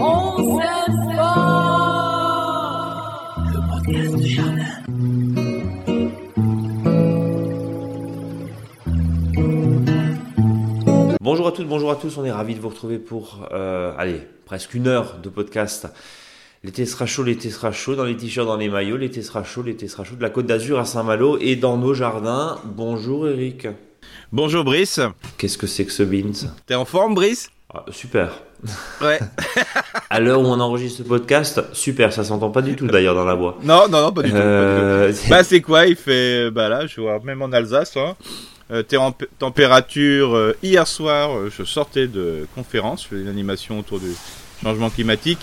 On s'aime fort. Le podcast de jardin. Bonjour à toutes, bonjour à tous, on est ravis de vous retrouver pour, euh, allez, presque une heure de podcast. L'été sera chaud, l'été sera chaud, dans les t-shirts, dans les maillots, l'été sera chaud, l'été sera chaud, de la Côte d'Azur à Saint-Malo et dans nos jardins. Bonjour Eric. Bonjour Brice. Qu'est-ce que c'est que ce beans? T'es en forme Brice? Ah, Super. Ouais. À l'heure où on enregistre ce podcast, super, ça s'entend pas du tout d'ailleurs dans la bois. non, non, non, pas du tout. Euh, tout. Bah c'est quoi Il fait, bah là, je vois même en Alsace. Hein, euh, température. euh, hier soir, je sortais de conférence, je faisais une animation autour du changement climatique.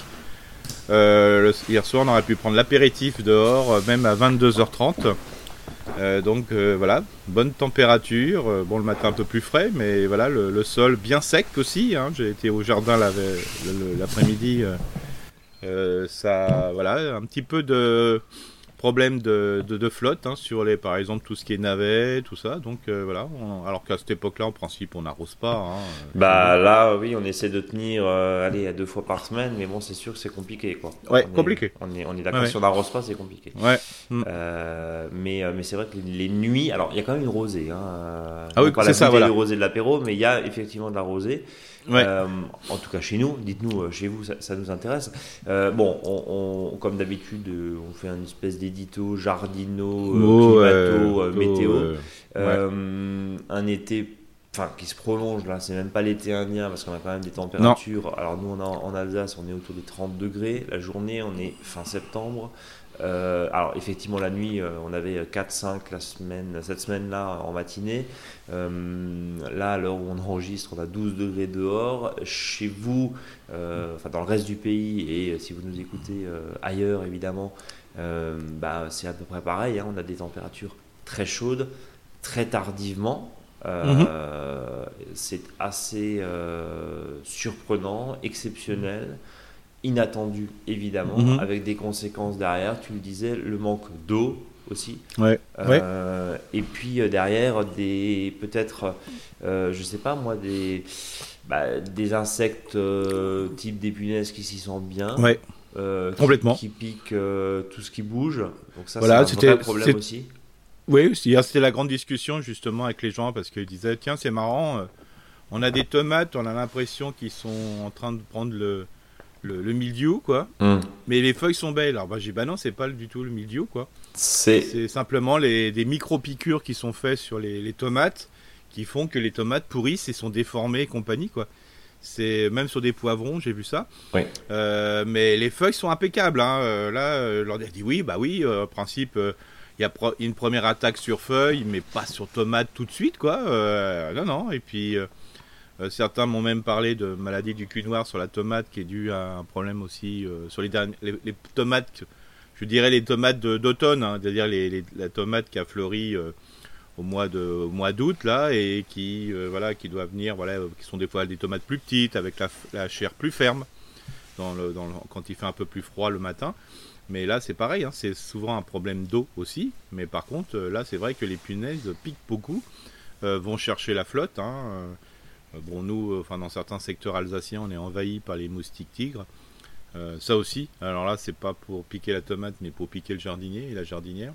Le- hier soir, on aurait pu prendre l'apéritif dehors, même à 22h30. Euh, donc euh, voilà, bonne température. euh, bon, le matin un peu plus frais, mais voilà, le, sol bien sec aussi. hein. J'ai été au jardin l'après-midi. ça, voilà, un petit peu de problème de, de, de flotte hein, sur les, par exemple, tout ce qui est navet, tout ça. Donc euh, voilà, on- alors qu'à cette époque-là, en principe, on n'arrose pas. hein. Bah là, oui, on essaie de tenir, euh, allez, à deux fois par semaine, mais bon, c'est sûr que c'est compliqué, quoi. Ouais, On est- compliqué. On est, on est d'accord, Ouais, si on n'arrose pas, c'est compliqué. Ouais. Euh, mais euh, mais c'est vrai que les, les nuits, alors il y a quand même une rosée. Hein, Ah oui, c'est ça, voilà. rosée de l'apéro, mais il y a effectivement de la rosée. Ouais. Euh, en tout cas chez nous, dites-nous euh, chez vous, ça, ça nous intéresse. Euh, bon, on, on- comme d'habitude, on fait une espèce d'édito jardino, Oh, climato, euh, météo. un été enfin qui se prolonge là, c'est même pas l'été indien parce qu'on a quand même des températures. Alors nous on a, en Alsace, on est autour des 30 degrés, la journée on est fin septembre. Euh, alors effectivement la nuit euh, on avait 4-5 la semaine, cette semaine là en matinée. Euh, là à l'heure où on enregistre on a 12 degrés dehors. Chez vous, enfin dans le reste du pays et si vous nous écoutez ailleurs évidemment, bah, c'est à peu près pareil. hein. on a des températures très chaudes très tardivement. Euh, C'est assez surprenant, exceptionnel, inattendu évidemment, Mhm. avec des conséquences derrière. Tu le disais, le manque d'eau aussi. Ouais. Ouais. Euh, Et puis euh, derrière, des peut-être, euh, je sais pas moi, des, bah, des insectes euh, type des punaises qui s'y sentent bien. Ouais. qui- Complètement. Qui, piquent tout ce qui bouge. Donc ça, Voilà, c'est un c'était- vrai problème aussi. Oui, hier c'était la grande discussion justement avec les gens parce qu'ils disaient tiens c'est marrant, on a des tomates, on a l'impression qu'ils sont en train de prendre le, le, le mildiou quoi, Hum. mais les feuilles sont belles. Alors bah, j'ai bah non c'est pas du tout le mildiou quoi, C'est simplement les, des micro piqûres qui sont faites sur les, les tomates qui font que les tomates pourrissent et sont déformées et compagnie quoi. C'est même sur des poivrons j'ai vu ça. Oui. Euh, mais les feuilles sont impeccables. Hein. Euh, là, euh, leur dit oui, bah oui, euh, en principe, il y a pro- une première attaque sur feuilles, mais pas sur tomate tout de suite, quoi. Non, non. Et puis, certains m'ont même parlé de maladie du cul noir sur la tomate, qui est due à un problème aussi euh, sur les, tomates, je dirais les tomates d'automne, hein, c'est-à-dire la tomate qui a fleuri. euh, au mois d'août là et qui euh, voilà qui doit venir voilà euh, qui sont des fois des tomates plus petites avec la, chair plus ferme quand il fait un peu plus froid le matin mais là c'est pareil hein, c'est souvent un problème d'eau aussi mais par contre euh, là c'est vrai que les punaises piquent beaucoup euh, vont chercher la flotte hein, euh, bon nous euh, enfin dans certains secteurs alsaciens on est envahi par les moustiques tigres Euh, ça aussi alors là c'est pas pour piquer la tomate mais pour piquer le jardinier et la jardinière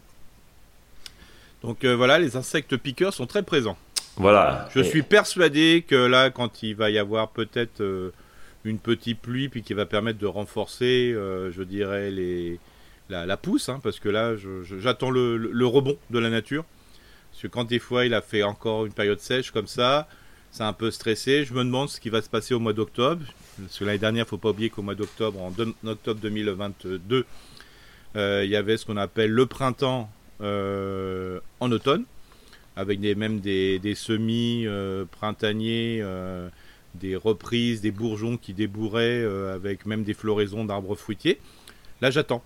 donc euh, voilà, les insectes piqueurs sont très présents. voilà. Je Et- suis persuadé que là, quand il va y avoir peut-être euh, une petite pluie, puis qui va permettre de renforcer, je dirais, les, la, la pousse, hein, parce que là, j'attends le, le- le rebond de la nature. Parce que quand des fois, il a fait encore une période sèche comme ça, c'est un peu stressé. Je me demande ce qui va se passer au mois d'octobre. Parce que l'année dernière, faut pas oublier qu'au mois d'octobre, en, octobre 2022, euh, il y avait ce qu'on appelle le printemps euh, en automne avec des, même des, semis euh, printaniers, des reprises, des bourgeons qui débourraient, avec même des floraisons d'arbres fruitiers. Là, j'attends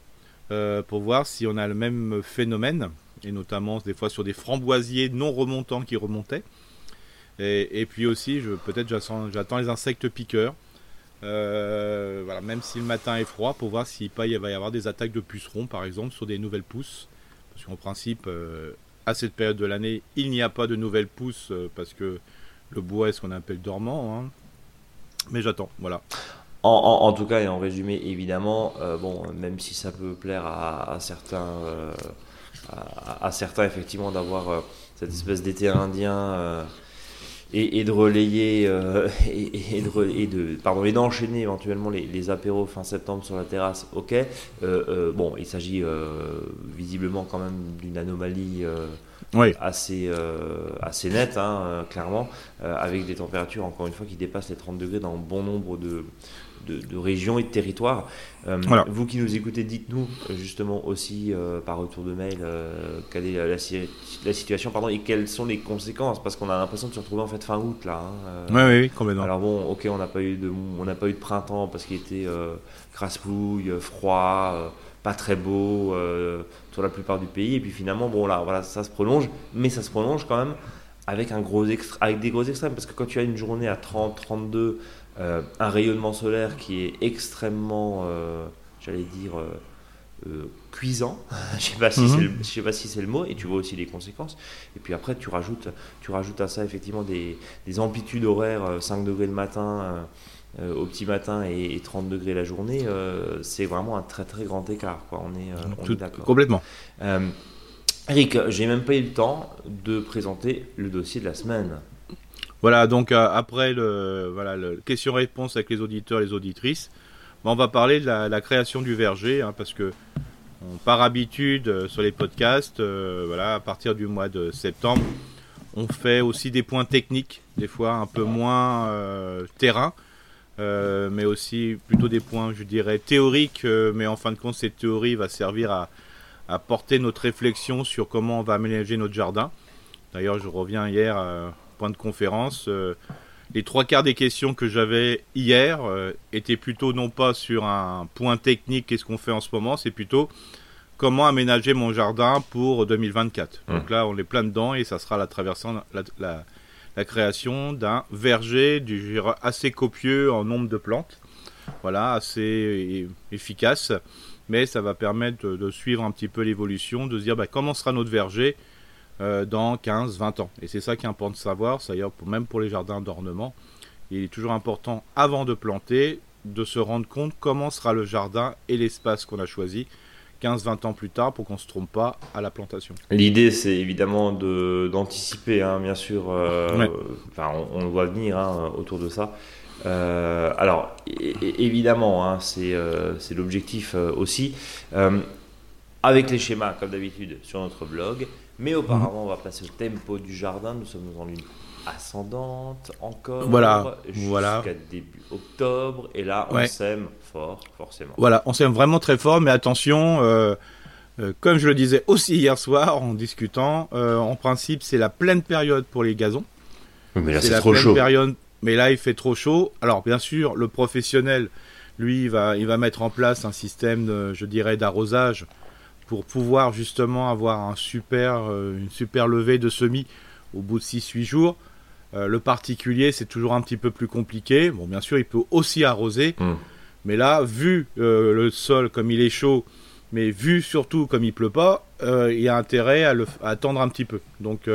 pour voir si on a le même phénomène, et notamment des fois sur des framboisiers non remontants qui remontaient. Et, puis aussi, peut-être j'attends, j'attends les insectes piqueurs. Euh, voilà, même si le matin est froid, pour voir s'il va y avoir des attaques de pucerons, par exemple, sur des nouvelles pousses. Parce qu'en principe, euh, à cette période de l'année, il n'y a pas de nouvelles pousses euh, parce que le bois est ce qu'on appelle dormant. hein. Mais j'attends, voilà. en, tout cas et en résumé, évidemment, bon, même si ça peut plaire à, certains, à, certains effectivement d'avoir cette espèce d'été indien et, de relayer euh, et, de, de, pardon et d'enchaîner éventuellement les, les, apéros fin septembre sur la terrasse ok. Euh, euh, bon il s'agit visiblement quand même d'une anomalie assez assez nette hein, clairement avec des températures encore une fois qui dépassent les 30 degrés dans bon nombre de de, régions et de territoires. Euh, vous qui nous écoutez, dites-nous euh, justement aussi euh, par retour de mail quelle est la, situation pardon, et quelles sont les conséquences? Parce qu'on a l'impression de se retrouver en fait fin août là. Hein, oui, oui, complètement. Alors bon, ok, on n'a pas eu de on pas eu de printemps parce qu'il était crasse-pouille, froid, pas très beau sur la plupart du pays et puis finalement bon là voilà ça se prolonge, mais ça se prolonge quand même avec un gros avec des gros extrêmes parce que quand tu as une journée à 30, 32 euh, un rayonnement solaire qui est extrêmement, euh, j'allais dire, euh, cuisant. je sais pas si mhm. sais pas si c'est le mot. Et tu vois aussi les conséquences. Et puis après, tu rajoutes, tu rajoutes à ça effectivement des, amplitudes horaires, 5 degrés le matin. au petit matin et, 30 degrés la journée, c'est vraiment un très très grand écart. Quoi. On est, est d'accord. Complètement. Eric, j'ai même pas eu le temps de présenter le dossier de la semaine. Voilà, donc euh, après le voilà le question-réponse avec les auditeurs, et les auditrices, ben, on va parler de la, création du verger, hein, parce que par habitude euh, sur les podcasts, euh, voilà, à partir du mois de septembre, on fait aussi des points techniques, des fois un peu moins terrain, mais aussi plutôt des points, je dirais, théoriques, mais en fin de compte, cette théorie va servir à, à porter notre réflexion sur comment on va aménager notre jardin. D'ailleurs, je reviens hier point de conférence. Euh, les trois quarts des questions que j'avais hier euh, étaient plutôt non pas sur un point technique, qu'est-ce qu'on fait en ce moment, c'est plutôt comment aménager mon jardin pour 2024. Mmh. Donc là, on est plein dedans et ça sera la traversée, la, la, création d'un verger du assez copieux en nombre de plantes. Voilà, assez efficace, mais ça va permettre de, suivre un petit peu l'évolution, de se dire bah, comment sera notre verger euh, dans 15-20 ans. Et c'est ça qui est important de savoir, d'ailleurs même pour les jardins d'ornement, il est toujours important avant de planter de se rendre compte comment sera le jardin et l'espace qu'on a choisi 15-20 ans plus tard pour qu'on ne se trompe pas à la plantation. L'idée c'est évidemment d'anticiper, hein, bien sûr, euh, enfin, on, le voit venir hein, autour de ça. Euh, alors évidemment, hein, c'est l'objectif aussi. avec les schémas, comme d'habitude, sur notre blog, mais auparavant, on va passer au tempo du jardin. Nous sommes dans une ascendante encore. Voilà. Jusqu'à début octobre. Et là, on sème fort, forcément. Voilà, on sème vraiment très fort. Mais attention, euh, euh, comme je le disais aussi hier soir en discutant, euh, en principe, c'est la pleine période pour les gazons. Mais là, c'est trop chaud. Période, mais là, il fait trop chaud. Alors, bien sûr, le professionnel, lui, il va, il va mettre en place un système, je dirais, d'arrosage pour pouvoir justement avoir un super, euh, une super levée de semis au bout de 6-8 jours. Euh, le particulier, c'est toujours un petit peu plus compliqué. Bon, bien sûr, il peut aussi arroser. Hmm. Mais là, vu euh, le sol comme il est chaud, mais vu surtout comme il pleut pas, il y a intérêt à, le, attendre un petit peu. Donc,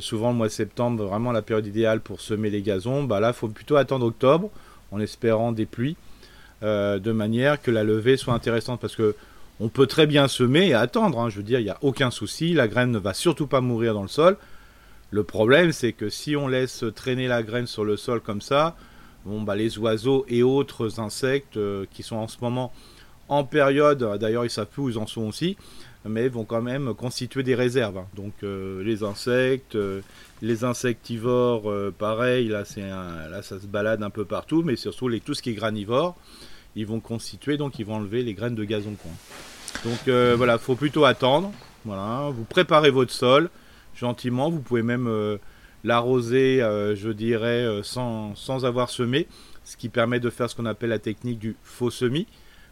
souvent, le mois de septembre, vraiment la période idéale pour semer les gazons. Bah là, il faut plutôt attendre octobre, en espérant des pluies, de manière que la levée soit intéressante. Parce que on peut très bien semer et attendre. Hein. je veux dire, il n'y a aucun souci. La graine ne va surtout pas mourir dans le sol. Le problème, c'est que si on laisse traîner la graine sur le sol comme ça, bon, bah, les oiseaux et autres insectes euh, qui sont en ce moment en période, d'ailleurs ils savent plus où ils en sont aussi, mais vont quand même constituer des réserves. Hein. Donc euh, les insectes, euh, les insectivores, pareil, là, ça se balade un peu partout, mais surtout les, tout ce qui est granivore, ils vont constituer, donc ils vont enlever les graines de gazon. Donc euh, voilà, faut plutôt attendre. Voilà, vous préparez votre sol gentiment. Vous pouvez même euh, l'arroser, euh, je dirais, sans, sans, avoir semé, ce qui permet de faire ce qu'on appelle la technique du faux semis.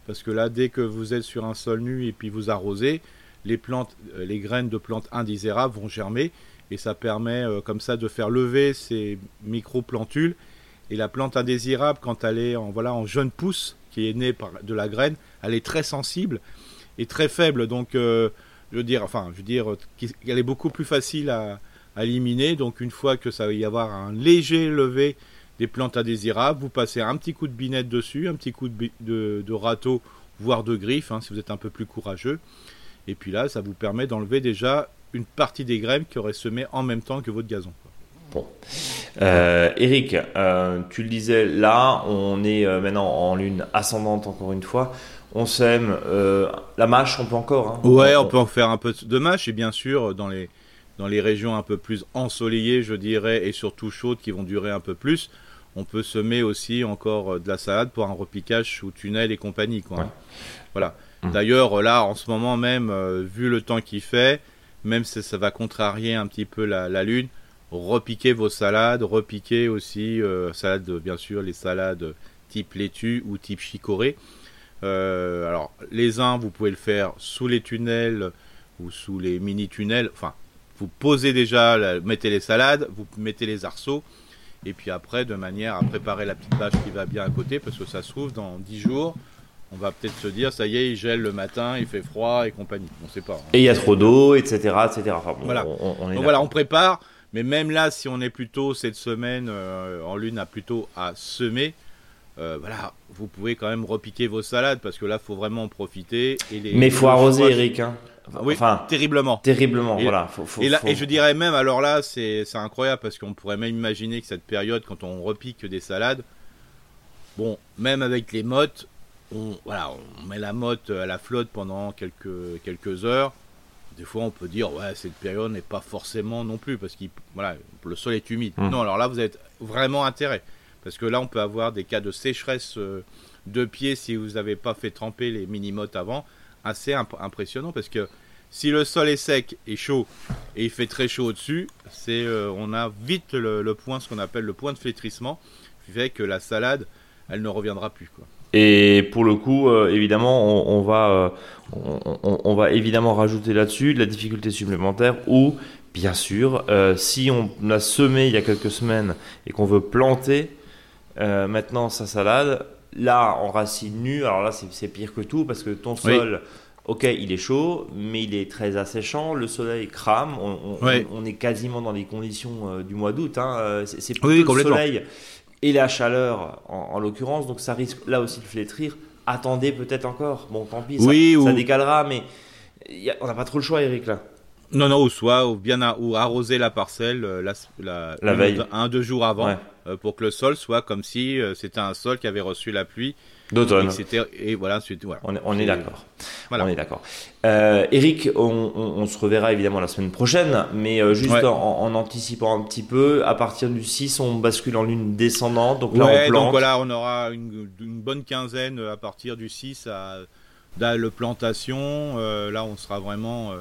Parce que là, dès que vous êtes sur un sol nu et puis vous arrosez, les plantes, les graines de plantes indésirables vont germer et ça permet comme ça de faire lever ces micro-plantules. Et la plante indésirable, quand elle est en, voilà, en jeune pousse, qui est née par, de la graine, elle est très sensible est très faible. Donc, euh, je veux dire, enfin, je dire, qu'elle est beaucoup plus facile à, éliminer. Donc, une fois que ça va y avoir un léger lever des plantes indésirables. Vous passez un petit coup de binette dessus, un petit coup de, de, râteau, voire de griffe, hein, si vous êtes un peu plus courageux. Et puis là, ça vous permet d'enlever déjà une partie des graines qui auraient semé en même temps que votre gazon. Bon. Euh, Eric, euh, tu le disais, là, on est euh, maintenant en lune ascendante encore une fois. On sème la mâche, on peut encore. Hein. ouais, on, peut en faire un peu de mâche et bien sûr dans les dans les régions un peu plus ensoleillées, je dirais, et surtout chaudes qui vont durer un peu plus, on peut semer aussi encore de la salade pour un repiquage sous tunnel et compagnie. Quoi. Voilà. Mmh. D'ailleurs, là, en ce moment même, vu le temps qu'il fait, même si ça va contrarier un petit peu la, la lune, repiquez vos salades, repiquez aussi, euh, salades, bien sûr, les salades type laitue ou type chicorée. Euh, alors, les uns, vous pouvez le faire sous les tunnels ou sous les mini-tunnels. Enfin, vous posez déjà, mettez les salades, vous mettez les arceaux. Et puis après, de manière à préparer la petite bâche qui va bien à côté, parce que ça se trouve dans 10 jours, on va peut-être se dire, ça y est, il gèle le matin, il fait froid et compagnie. On sait pas. Hein. Et il y a trop d'eau, etc. etc. voilà. On, Donc voilà, on prépare. Mais même là, si on est plutôt cette semaine euh, en lune à plutôt à semer, euh, voilà, vous pouvez quand même repiquer vos salades parce que là, faut vraiment en profiter. Et les, Mais il faut arroser, Eric. Hein. Oui, enfin, terriblement. Terriblement, et, voilà. et, là, et je dirais même, alors là, c'est incroyable parce qu'on pourrait même imaginer que cette période, quand on repique des salades, bon, même avec les mottes, on, voilà, on met la motte à la flotte pendant quelques, quelques heures des fois on peut dire ouais cette période n'est pas forcément non plus parce que voilà le sol est humide. Mmh. Non alors là vous avez vraiment intérêt parce que là on peut avoir des cas de sécheresse euh, de pied si vous n'avez pas fait tremper les mini-mottes avant assez impressionnant parce que si le sol est sec et chaud et il fait très chaud au-dessus, euh, on a vite le, point ce qu'on appelle le point de flétrissement qui fait que la salade elle ne reviendra plus. Et pour le coup, euh, évidemment, on, va, on, va évidemment rajouter là-dessus de la difficulté supplémentaire ou, bien sûr, si on a semé il y a quelques semaines et qu'on veut planter maintenant sa salade, là, en racine nue, alors là, c'est pire que tout parce que ton sol. Ok, il est chaud, mais il est très asséchant. Le soleil crame. On, est quasiment dans les conditions du mois d'août. Hein. C'est plutôt le soleil et la chaleur en, l'occurrence, donc ça risque là aussi de flétrir. Attendez peut-être encore. Bon, tant pis, ça, décalera, mais on n'a pas trop le choix, Eric, là. Non, non, ou soit ou bien ou arroser la parcelle euh, la, la, veille. Un, deux jours avant, euh, pour que le sol soit comme si euh, c'était un sol qui avait reçu la pluie d'automne. Et, voilà, On est, d'accord. On est d'accord. Euh, Eric, on, se reverra évidemment la semaine prochaine, mais euh, juste en, anticipant un petit peu, à partir du 6, on bascule en lune descendante. Donc là, on plante. Donc voilà, on aura une, bonne quinzaine à partir du 6 à, la plantation. Euh, là, on sera vraiment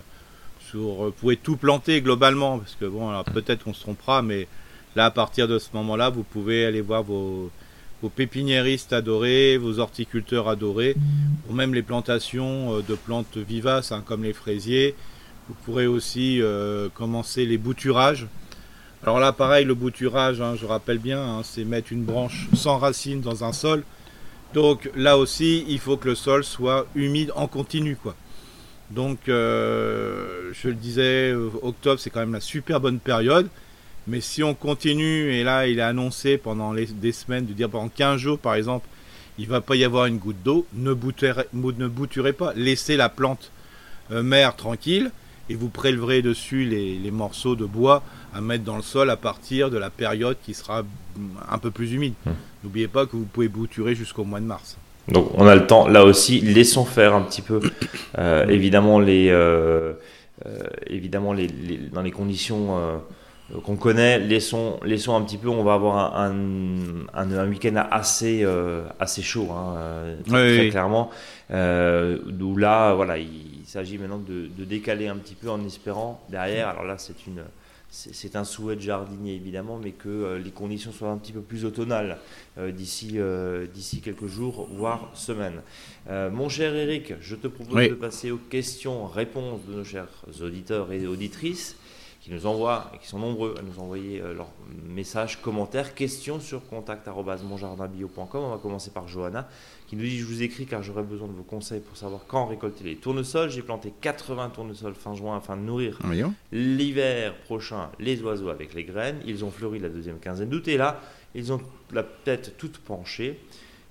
sur. Vous pouvez tout planter globalement, parce que bon, peut-être qu'on se trompera, mais là, à partir de ce moment-là, vous pouvez aller voir vos pépiniéristes adorés, vos horticulteurs adorés, ou même les plantations euh, de plantes vivaces hein, comme les fraisiers. Vous pourrez aussi euh, commencer les bouturages. Alors là, pareil, le bouturage, hein, je rappelle bien, hein, c'est mettre une branche sans racines dans un sol. Donc là aussi, il faut que le sol soit humide en continu. Donc, euh, je le disais, octobre, c'est quand même la super bonne période. Mais si on continue, et là il est annoncé pendant les, des semaines, de dire pendant 15 jours par exemple, il va pas y avoir une goutte d'eau, ne, ne bouturez pas, laissez la plante euh, mère tranquille et vous préleverez dessus les, morceaux de bois à mettre dans le sol à partir de la période qui sera un peu plus humide. Hum. N'oubliez pas que vous pouvez bouturer jusqu'au mois de mars. Donc on a le temps, là aussi, laissons faire un petit peu. Euh, évidemment, les, euh, évidemment les, dans les conditions qu'on connaît, laissons, laissons un petit peu, on va avoir un, un, week-end assez, euh, assez chaud, hein, euh, très, clairement. D'où là, voilà, il, s'agit maintenant de, décaler un petit peu en espérant derrière. Alors là, c'est une, c'est un souhait de jardinier évidemment, mais que les conditions soient un petit peu plus automnales d'ici d'ici quelques jours, voire semaines. mon cher Eric, je te propose de passer aux questions-réponses de nos chers auditeurs et auditrices qui nous envoient, et qui sont nombreux à nous envoyer euh, leurs messages, commentaires, questions sur contact.monjardinbio.com. On va commencer par Johanna qui nous dit Je vous écris car j'aurais besoin de vos conseils pour savoir quand récolter les tournesols. J'ai planté 80 tournesols fin juin afin de nourrir l'hiver prochain les oiseaux avec les graines. Ils ont fleuri la deuxième quinzaine d'août et là, Ils ont la tête toute penchée.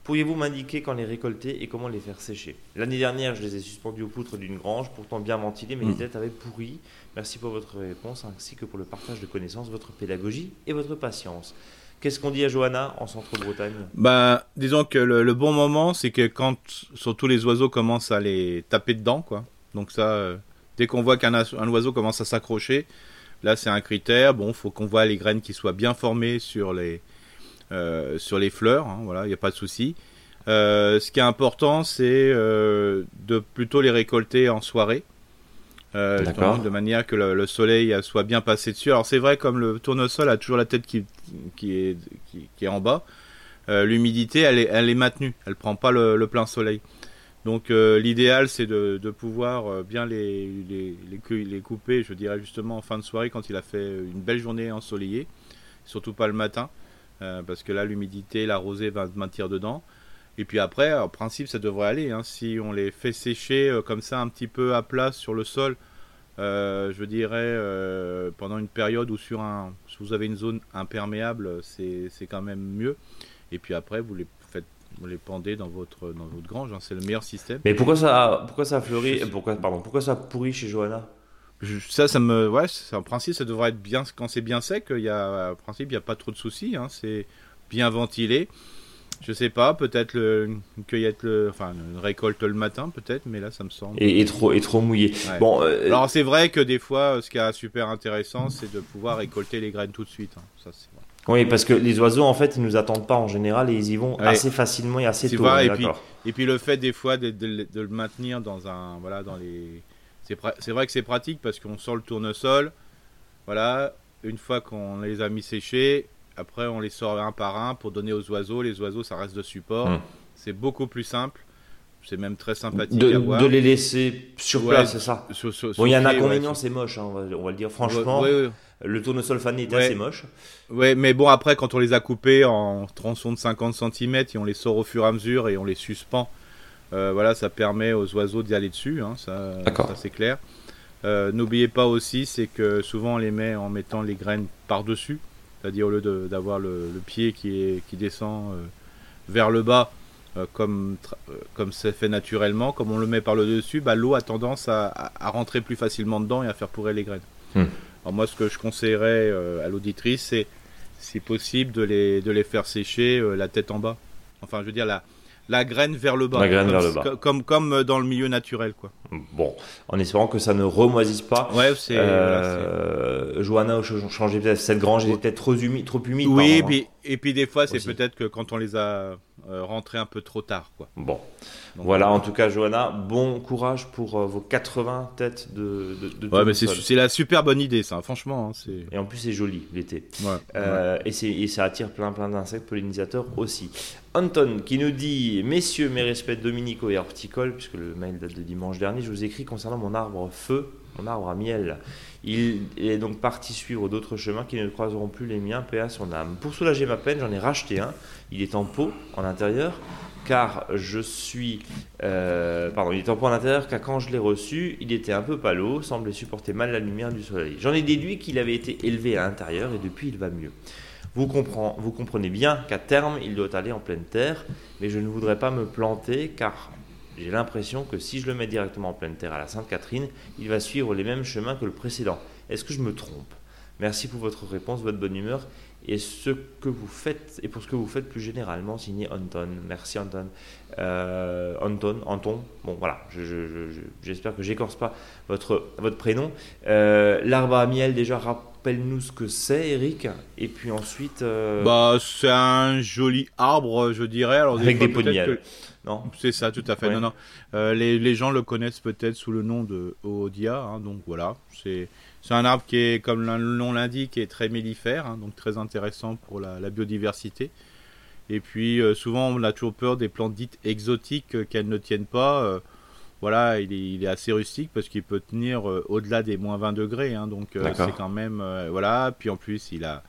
Pourriez-vous m'indiquer quand les récolter et comment les faire sécher? L'année dernière, je les ai suspendus aux poutres d'une grange, pourtant bien ventilées, mais les têtes avaient pourri. Merci pour votre réponse ainsi que pour le partage de connaissances, votre pédagogie et votre patience. Qu'est-ce qu'on dit à Johanna en centre-Bretagne? Bah, disons que le, bon moment, c'est que quand surtout les oiseaux commencent à les taper dedans, quoi. Donc ça, euh, dès qu'on voit qu'un un oiseau commence à s'accrocher, là c'est un critère. Bon, faut qu'on voit les graines qui soient bien formées sur les sur les fleurs. Hein, voilà, il n'y a pas de souci. Euh, ce qui est important, c'est de plutôt les récolter en soirée. Euh, de manière que le, soleil soit bien passé dessus. Alors c'est vrai, comme le tournesol a toujours la tête qui, qui, est, qui, est en bas, euh, l'humidité elle est, elle est maintenue, elle prend pas le, plein soleil. Donc euh, l'idéal c'est de, de, pouvoir bien les, les, les, les, couper, je dirais justement en fin de soirée quand il a fait une belle journée ensoleillée, surtout pas le matin, parce que là l'humidité, la rosée va maintenir dedans. Et puis après, en principe, ça devrait aller. Hein. Si on les fait sécher euh, comme ça un petit peu à plat sur le sol, euh, je dirais euh, pendant une période où sur un, si vous avez une zone imperméable, c'est quand même mieux. Et puis après, vous les faites, vous les pendez dans votre dans votre grange. Hein. C'est le meilleur système. Mais pourquoi ça, pourquoi ça a fleuri Pourquoi, pardon, pourquoi ça pourrit chez Johanna? Ça, ça me, ouais, en principe, ça devrait être bien quand c'est bien sec. Il y a, en principe, il n'y a pas trop de soucis. Hein. c'est bien ventilé. Je sais pas, peut-être une cueillette, le, enfin une récolte le matin, peut-être, mais là ça me semble. Et, trop, et trop mouillé. Bon. Euh, Alors c'est vrai que des fois, ce qui est super intéressant, c'est de pouvoir récolter les graines tout de suite. Hein. Ça, Oui, parce que les oiseaux, en fait, ils nous attendent pas en général et ils y vont assez facilement et assez tôt. et, puis, et puis le fait des fois de, de, le maintenir dans un, voilà, dans les, c'est vrai que c'est pratique parce qu'on sort le tournesol, voilà, une fois qu'on les a mis séchés, après, on les sort un par un pour donner aux oiseaux. Les oiseaux, ça reste de support. Hmm. C'est beaucoup plus simple. C'est même très sympathique de, à voir. De les laisser sur place, c'est ça? bon, il y a un inconvénient, c'est moche, hein, on, va, le dire franchement. le tournesol fané est assez moche. Ouais, mais bon, après, quand on les a coupés en tronçons de 50 cm et on les sort au fur et à mesure et on les suspend, voilà, ça permet aux oiseaux d'y aller dessus, hein, ça, ça c'est clair. Euh, n'oubliez pas aussi, c'est que souvent on les met en mettant les graines par-dessus. C'est-à-dire au lieu d'avoir le, pied qui, est, qui descend euh, vers le bas, euh, comme euh, comme c'est fait naturellement, comme on le met par le dessus, bah, l'eau a tendance à, rentrer plus facilement dedans et à faire pourrir les graines. Hmm. Alors moi, ce que je conseillerais à l'auditrice, c'est si possible de les, de les faire sécher la tête en bas. Enfin, je veux dire la, la graine vers le bas. La graine vers le bas. Comme, comme dans le milieu naturel, quoi. Bon, en espérant que ça ne remoisisse pas. Ouais, c'est. Euh, Johanna a changé peut-être cette grange, était peut-être trop humide, trop humide. Oui, et puis, et puis des fois, c'est peut-être que quand on les a euh, rentrés un peu trop tard, quoi. Bon, voilà. En tout cas, Johanna, bon courage pour euh, vos 80 têtes de. de, ouais, mais c'est la super bonne idée, ça. Franchement, hein, c'est. Et en plus, c'est joli l'été. Ouais, euh, Et, et ça attire plein, plein d'insectes pollinisateurs aussi. Anton qui nous dit Messieurs, mes respects Dominico et Horticole, puisque le mail date de dimanche dernier, je vous écris concernant mon arbre feu, mon arbre à miel. Il est donc parti suivre d'autres chemins qui ne croiseront plus les miens, paix à son âme. Pour soulager ma peine, j'en ai racheté un. Il est en pot en intérieur, car je suis. Euh, pardon, il est en pot car quand je l'ai reçu, il était un peu palo, semblait supporter mal la lumière du soleil. J'en ai déduit qu'il avait été élevé à l'intérieur et depuis il va mieux. Vous comprenez bien qu'à terme, il doit aller en pleine terre, mais je ne voudrais pas me planter car j'ai l'impression que si je le mets directement en pleine terre à la Sainte-Catherine, il va suivre les mêmes chemins que le précédent. Est-ce que je me trompe? Merci pour votre réponse, votre bonne humeur et ce que vous faites et pour ce que vous faites plus généralement. Signé Anton. Merci Anton. Euh, Anton, Anton. Bon voilà, j'espère que j'écorce pas votre votre prénom. Euh, l'arbre à miel déjà rappelle-nous ce que c'est, Eric. Et puis ensuite. Euh, bah c'est un joli arbre, je dirais. Alors, Avec des, pots de miel. Non. C'est ça, tout à fait. Non, non. les, les, gens le connaissent peut-être sous le nom de Oodia. Hein, donc voilà, c'est un arbre qui est, comme le nom l'indique, est très mellifère, hein, donc très intéressant pour la, biodiversité. Et puis euh, souvent on a toujours peur des plantes dites exotiques euh, qu'elles ne tiennent pas. Euh, voilà, il est, assez rustique parce qu'il peut tenir au-delà des moins 20 degrés, hein, donc c'est quand même voilà. Puis en plus il a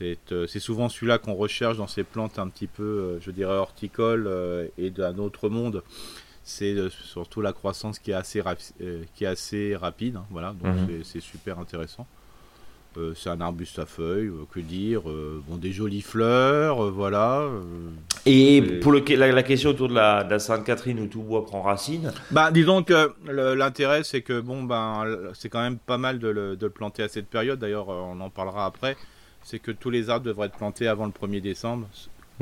c'est souvent celui-là qu'on recherche dans ces plantes un petit peu, je dirais horticoles et d'un autre monde c'est euh, surtout la croissance qui est assez, euh, qui est assez rapide. Hein, voilà, donc mhm. c'est super intéressant. Euh, c'est un arbuste à feuilles, euh, que dire, euh, bon, des jolies fleurs, voilà. Et pour le, la, question autour de la, Sainte-Catherine où tout bois prend racine bah, Disons que l'intérêt, c'est que bon, ben, c'est quand même pas mal de le, planter à cette période. D'ailleurs, on en parlera après. C'est que tous les arbres devraient être plantés avant le 1er décembre.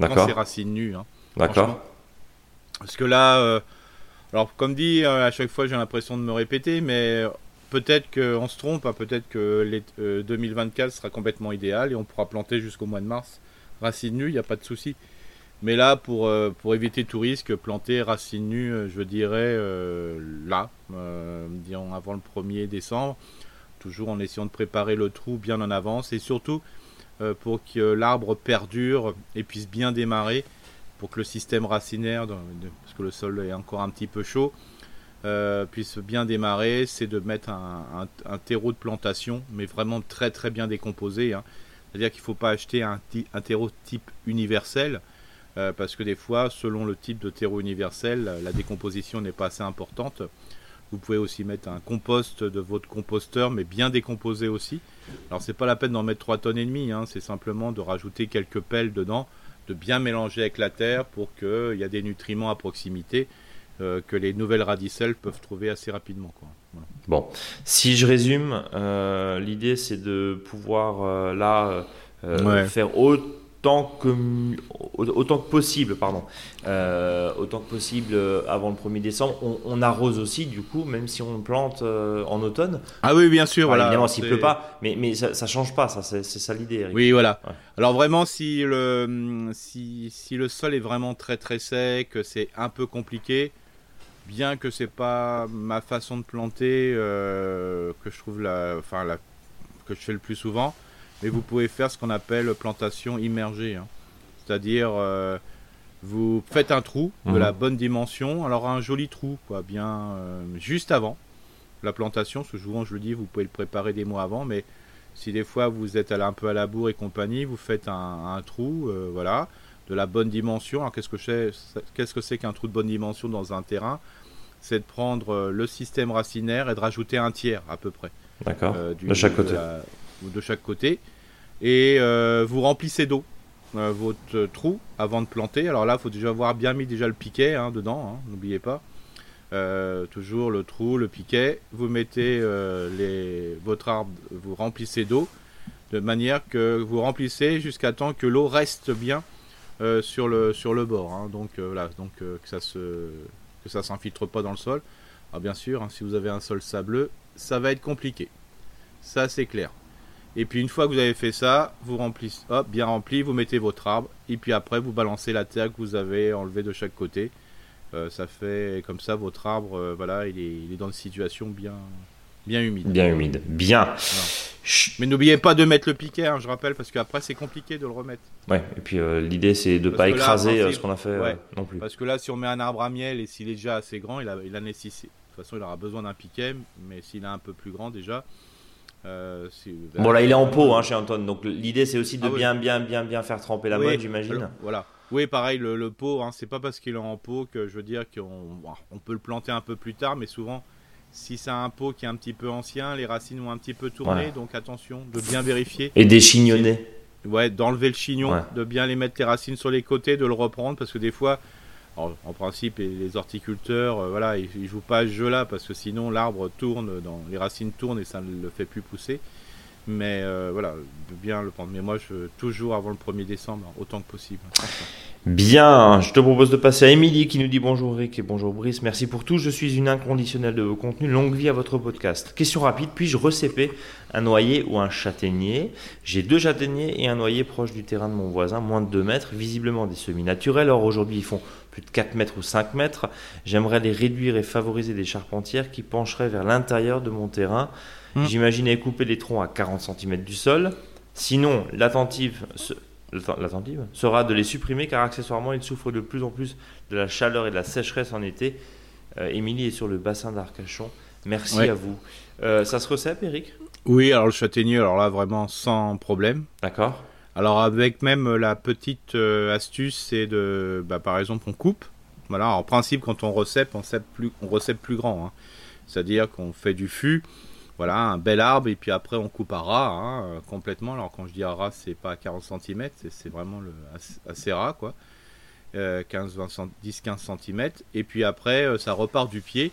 Quand c'est racines nues. Hein, D'accord. Parce que là, alors comme dit, à chaque fois j'ai l'impression de me répéter, mais peut-être qu'on se trompe, hein, peut-être que 2024 euh, sera complètement idéal et on pourra planter jusqu'au mois de mars racines nues, il n'y a pas de souci. Mais là, pour, euh, pour éviter tout risque, planter racines nues, euh, je dirais là, disons avant le 1er décembre, toujours en essayant de préparer le trou bien en avance et surtout pour que l'arbre perdure et puisse bien démarrer, pour que le système racinaire, parce que le sol est encore un petit peu chaud, euh, puisse bien démarrer, c'est de mettre un, terreau de plantation, mais vraiment très très bien décomposé. Hein. C'est-à-dire qu'il ne faut pas acheter un, un, terreau type universel, euh, parce que des fois, selon le type de terreau universel, la décomposition n'est pas assez importante. Vous pouvez aussi mettre un compost de votre composteur, mais bien décomposé aussi. Alors c'est pas la peine d'en mettre 3 tonnes et demie, hein. c'est simplement de rajouter quelques pelles dedans, de bien mélanger avec la terre pour qu'il y ait des nutriments à proximité euh, que les nouvelles radicelles peuvent trouver assez rapidement. Quoi. Bon, si je résume, euh, l'idée c'est de pouvoir euh, là faire autant que, autant que possible, pardon, autant que possible avant le 1er décembre. On, arrose aussi, du coup, même si on plante en automne. Ah oui, bien sûr. voilà, évidemment, s'il pleut pas, mais, mais ça, ne change pas, ça, c'est, ça l'idée. Oui, voilà. Alors vraiment, si le, si, si le sol est vraiment très très sec, c'est un peu compliqué bien que c'est pas ma façon de planter euh, que je trouve la, enfin la, que je fais le plus souvent, mais vous pouvez faire ce qu'on appelle plantation immergée, hein. c'est-à-dire euh, vous faites un trou de mhm. la bonne dimension, alors un joli trou, quoi, bien euh, juste avant la plantation, parce que souvent je le dis, vous pouvez le préparer des mois avant, mais si des fois vous êtes un peu à la bourre et compagnie, vous faites un, un trou, voilà, de la bonne dimension. Alors qu'est-ce que c'est qu'est-ce que c'est qu'un trou de bonne dimension dans un terrain? C'est de prendre euh, le système racinaire et de rajouter un tiers à peu près. D'accord. Euh, de chaque côté. De chaque côté. Et euh, vous remplissez d'eau votre trou avant de planter. Alors là, il faut déjà avoir bien mis déjà le piquet hein, dedans, hein, n'oubliez pas. toujours le trou, le piquet. Vous mettez votre arbre, vous remplissez d'eau de manière que vous remplissez jusqu'à temps que l'eau reste bien euh, sur, le, sur le bord. Hein. Donc euh, voilà, donc euh, que ça se que ça s'infiltre pas dans le sol. Alors bien sûr, si vous avez un sol sableux, ça va être compliqué. Ça c'est clair. Et puis une fois que vous avez fait ça, vous remplissez, hop, bien rempli, vous mettez votre arbre, et puis après vous balancez la terre que vous avez enlevée de chaque côté. ça fait comme ça votre arbre, voilà, il est, il est, dans une situation bien, bien humide. Bien humide. Bien. Mais n'oubliez pas de mettre le piquet, hein, je rappelle, parce qu'après c'est compliqué de le remettre. Ouais, et puis euh, l'idée c'est de ne pas écraser euh, ce qu'on a fait euh, non plus. Parce que là, si on met un arbre à miel et s'il est déjà assez grand, il a, il a nécessité. De toute façon, il aura besoin d'un piquet, mais s'il est un peu plus grand déjà. Bon là, il est en pot hein, chez Anton, donc l'idée c'est aussi de ah bien, bien, bien, bien faire tremper la mode, j'imagine. Voilà. Oui, pareil, le, pot, hein, c'est pas parce qu'il est en pot que je veux dire qu'on on peut le planter un peu plus tard, mais souvent si c'est un pot qui est un petit peu ancien, les racines ont un petit peu tourné, donc attention de bien vérifier. Et d'échignonner. Ouais, d'enlever le chignon, de bien les mettre les racines sur les côtés, de le reprendre parce que des fois, en, principe, les horticulteurs, euh, voilà, ils, ils, jouent pas à ce jeu-là parce que sinon l'arbre tourne, les racines tournent et ça ne le fait plus pousser. Mais euh, voilà, bien le prendre. Mais moi, je toujours avant le 1er décembre, autant que possible. Bien, je te propose de passer à Émilie qui nous dit bonjour Rick et bonjour Brice. Merci pour tout. Je suis une inconditionnelle de vos contenus. Longue vie à votre podcast. Question rapide puis-je recéper un noyer ou un châtaignier? J'ai deux châtaigniers et un noyer proche du terrain de mon voisin, moins de 2 mètres, visiblement des semis naturels. Or aujourd'hui, ils font plus de 4 mètres ou 5 mètres. J'aimerais les réduire et favoriser des charpentières qui pencheraient vers l'intérieur de mon terrain. Hmm. J'imaginais couper les troncs à 40 cm du sol. Sinon, l'attentive l'attentive sera de les supprimer car accessoirement ils souffrent de plus en plus de la chaleur et de la sécheresse en été. Euh, Émilie est sur le bassin d'Arcachon. Merci à vous. Euh, ça se recèpe, Eric Oui, alors le châtaignier, alors là vraiment sans problème. D'accord. Alors avec même la petite euh, astuce, c'est de, bah, par exemple, on coupe. Voilà, en principe, quand on recèpe, on, recèpe plus grand. Hein. C'est-à-dire qu'on fait du fût Voilà, un bel arbre, et puis après on coupe à ras, hein, complètement. Alors quand je dis à ras, c'est pas 40 cm, c'est vraiment assez, ras, quoi. 15, 20, 10, 15 cm. Et puis après, ça repart du pied.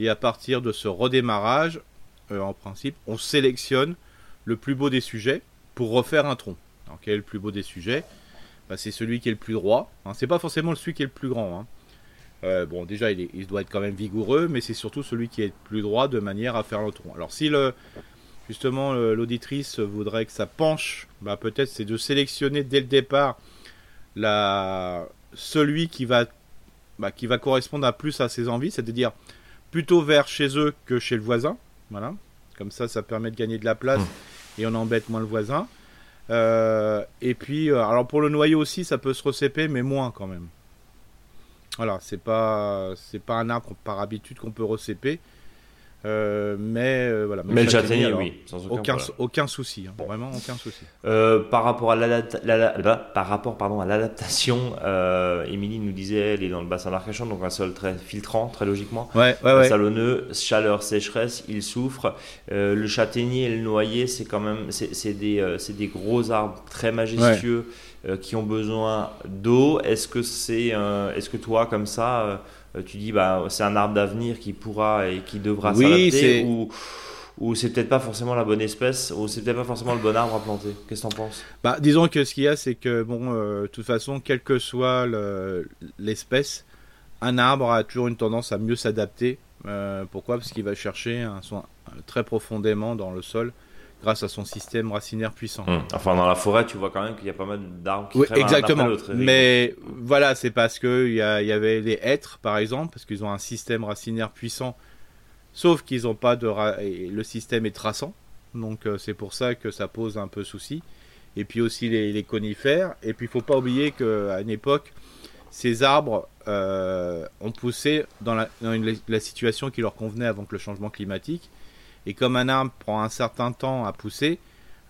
Et à partir de ce redémarrage, en principe, on sélectionne le plus beau des sujets pour refaire un tronc. Alors quel est le plus beau des sujets bah, C'est celui qui est le plus droit. Hein. C'est pas forcément celui qui est le plus grand. Hein. Euh, bon, déjà, il, doit être quand même vigoureux, mais c'est surtout celui qui est le plus droit de manière à faire le tronc. Alors, si le, justement l'auditrice voudrait que ça penche, bah, peut-être c'est de sélectionner dès le départ la, celui qui va, bah, qui va correspondre à plus à ses envies, c'est-à-dire plutôt vers chez eux que chez le voisin. Voilà. Comme ça, ça permet de gagner de la place mmh. et on embête moins le voisin. Euh, et puis, euh, alors pour le noyau aussi, ça peut se recéper, mais moins quand même. Voilà, c'est pas pas un arbre par habitude qu'on peut recéper. Euh, mais euh, voilà. Mais, le châtaignier, oui, aucun, aucun souci, hein, vraiment aucun souci. Euh, par rapport à bah, par rapport pardon à l'adaptation, Émilie nous disait, elle est dans le bassin d'Arcachon, donc un sol très filtrant, très logiquement. Ouais, ouais, ouais. Salonneux, chaleur, sécheresse, il souffre. le châtaignier et le noyer, c'est quand même, c'est des, des gros arbres très majestueux qui ont besoin d'eau. Est-ce que c'est, est-ce que toi comme ça euh, tu dis bah c'est un arbre d'avenir qui pourra et qui devra s'adapter ou ou c'est peut-être pas forcément la bonne espèce, ou c'est peut-être pas forcément le bon arbre à planter. Qu'est-ce que t'en penses? Bah, disons que ce qu'il y a, c'est que bon, euh, de toute façon, quelle que soit l'espèce, un arbre a toujours une tendance à mieux s'adapter. Euh, pourquoi? Parce qu'il va chercher un soin très profondément dans le sol grâce à son système racinaire puissant. Hum. Enfin, dans la forêt, tu vois quand même qu'il y a pas mal d'arbres qui oui, exactement. Mais voilà, c'est parce que il y, avait les hêtres, par exemple, parce qu'ils ont un système racinaire puissant, sauf qu'ils n'ont pas de le système est traçant, donc euh, c'est pour ça que ça pose un peu souci. Et puis aussi les, conifères. Et puis il faut pas oublier qu'à une époque, ces arbres euh, ont poussé dans, la, la situation qui leur convenait avant que le changement climatique et comme un arbre prend un certain temps à pousser,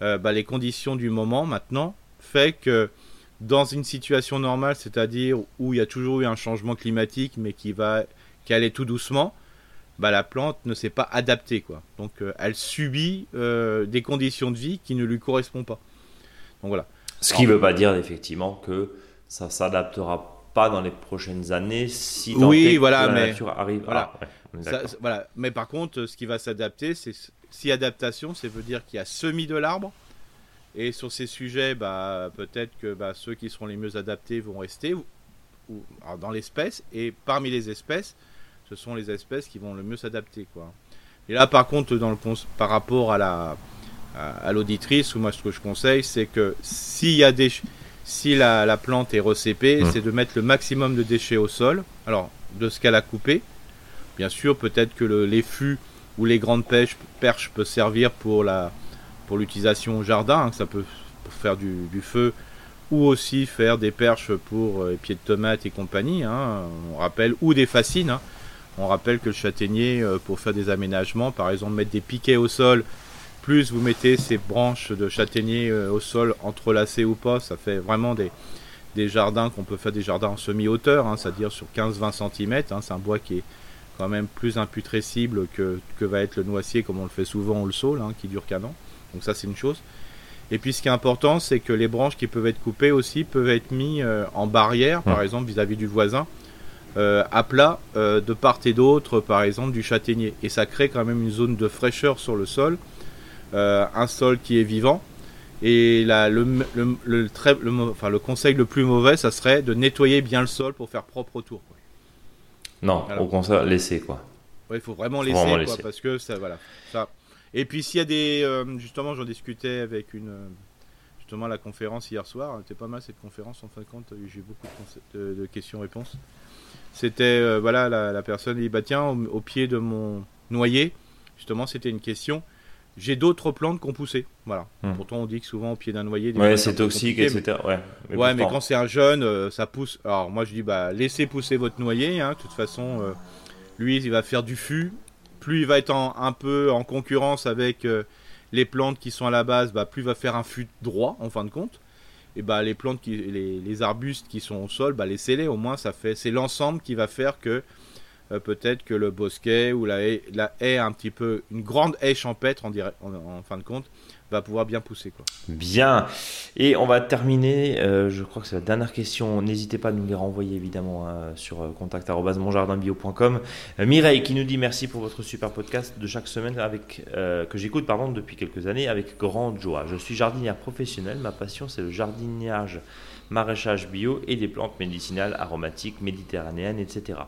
euh, bah, les conditions du moment maintenant fait que dans une situation normale, c'est-à-dire où il y a toujours eu un changement climatique, mais qui va qui allait tout doucement, bah, la plante ne s'est pas adaptée quoi. Donc euh, elle subit euh, des conditions de vie qui ne lui correspondent pas. Donc voilà. Ce qui ne veut pas dire effectivement que ça s'adaptera pas dans les prochaines années si oui, voilà, la mais, nature arrive. Voilà. Voilà. Mais par contre, ce qui va s'adapter, c'est si adaptation, ça veut dire qu'il y a semis de l'arbre. Et sur ces sujets, bah, peut-être que bah, ceux qui seront les mieux adaptés vont rester ou, dans l'espèce. Et parmi les espèces, ce sont les espèces qui vont le mieux s'adapter. Quoi. Et là, par contre, dans le, par rapport à la à, l'auditrice, ou moi ce que je conseille, c'est que s'il y a des si la, la plante est recépée, mmh. c'est de mettre le maximum de déchets au sol. Alors, de ce qu'elle a coupé, Bien sûr, peut-être que les fûts ou les grandes perches peuvent servir pour la pour l'utilisation au jardin, hein, ça peut faire du, feu ou aussi faire des perches pour euh, les pieds de tomates et compagnie. Hein, on rappelle ou des fascines. Hein. On rappelle que le châtaignier, euh, pour faire des aménagements, par exemple mettre des piquets au sol, plus vous mettez ces branches de châtaignier euh, au sol entrelacées ou pas, ça fait vraiment des, des jardins qu'on peut faire des jardins en semi-hauteur, c'est-à-dire sur 15-20 cm. c'est un bois qui est quand même plus imputrescible que, que va être le noisier comme on le fait souvent ou le saule hein, qui dure qu'un an. Donc ça c'est une chose. Et puis ce qui est important c'est que les branches qui peuvent être coupées aussi peuvent être mis euh, en barrière par exemple vis-à-vis du voisin euh, à plat euh, de part et d'autre par exemple du châtaignier. Et ça crée quand même une zone de fraîcheur sur le sol, un sol qui est vivant. Et là, le, le, le, enfin, le conseil le plus mauvais, ça serait de nettoyer bien le sol pour faire propre autour. Non, au contraire, laisser quoi. il faut vraiment laisser, quoi, parce que ça, voilà, ça. Et puis s'il y a des, euh, justement, j'en discutais avec une, euh, justement, la conférence hier soir. C'était pas mal cette conférence en fin de compte. J'ai eu beaucoup de, questions-réponses. C'était, euh, voilà, la, personne dit, bah tiens, au, pied de mon noyer, justement, c'était une question. J'ai d'autres plantes qui ont poussé. Voilà. Hmm. Pourtant, on dit que souvent au pied d'un noyer. ouais, c'est toxique, etc. ouais, mais, ouais, mais quand c'est un jeune, euh, ça pousse. Alors, moi, je dis, bah, laissez pousser votre noyer. Hein. De toute façon, euh, lui, il va faire du fût. Plus il va être un peu en concurrence avec euh, les plantes qui sont à la base, bah, plus il va faire un fût droit, en fin de compte. Et bah, les plantes, qui, les, les arbustes qui sont au sol, bah, laissez-les. Au moins, ça fait, c'est l'ensemble qui va faire que peut-être que le bosquet ou la haie, la haie un petit peu, une grande haie champêtre en, en fin de compte, va pouvoir bien pousser. Quoi. Bien. Et on va terminer, euh, je crois que c'est la dernière question. N'hésitez pas à nous les renvoyer évidemment hein, sur euh, contact.monjardinbio.com. Euh, Mireille qui nous dit merci pour votre super podcast de chaque semaine avec, que j'écoute pardon, depuis quelques années avec grande joie. Je suis jardinière professionnelle, ma passion c'est le jardinage maraîchage bio et des plantes médicinales aromatiques méditerranéennes, etc.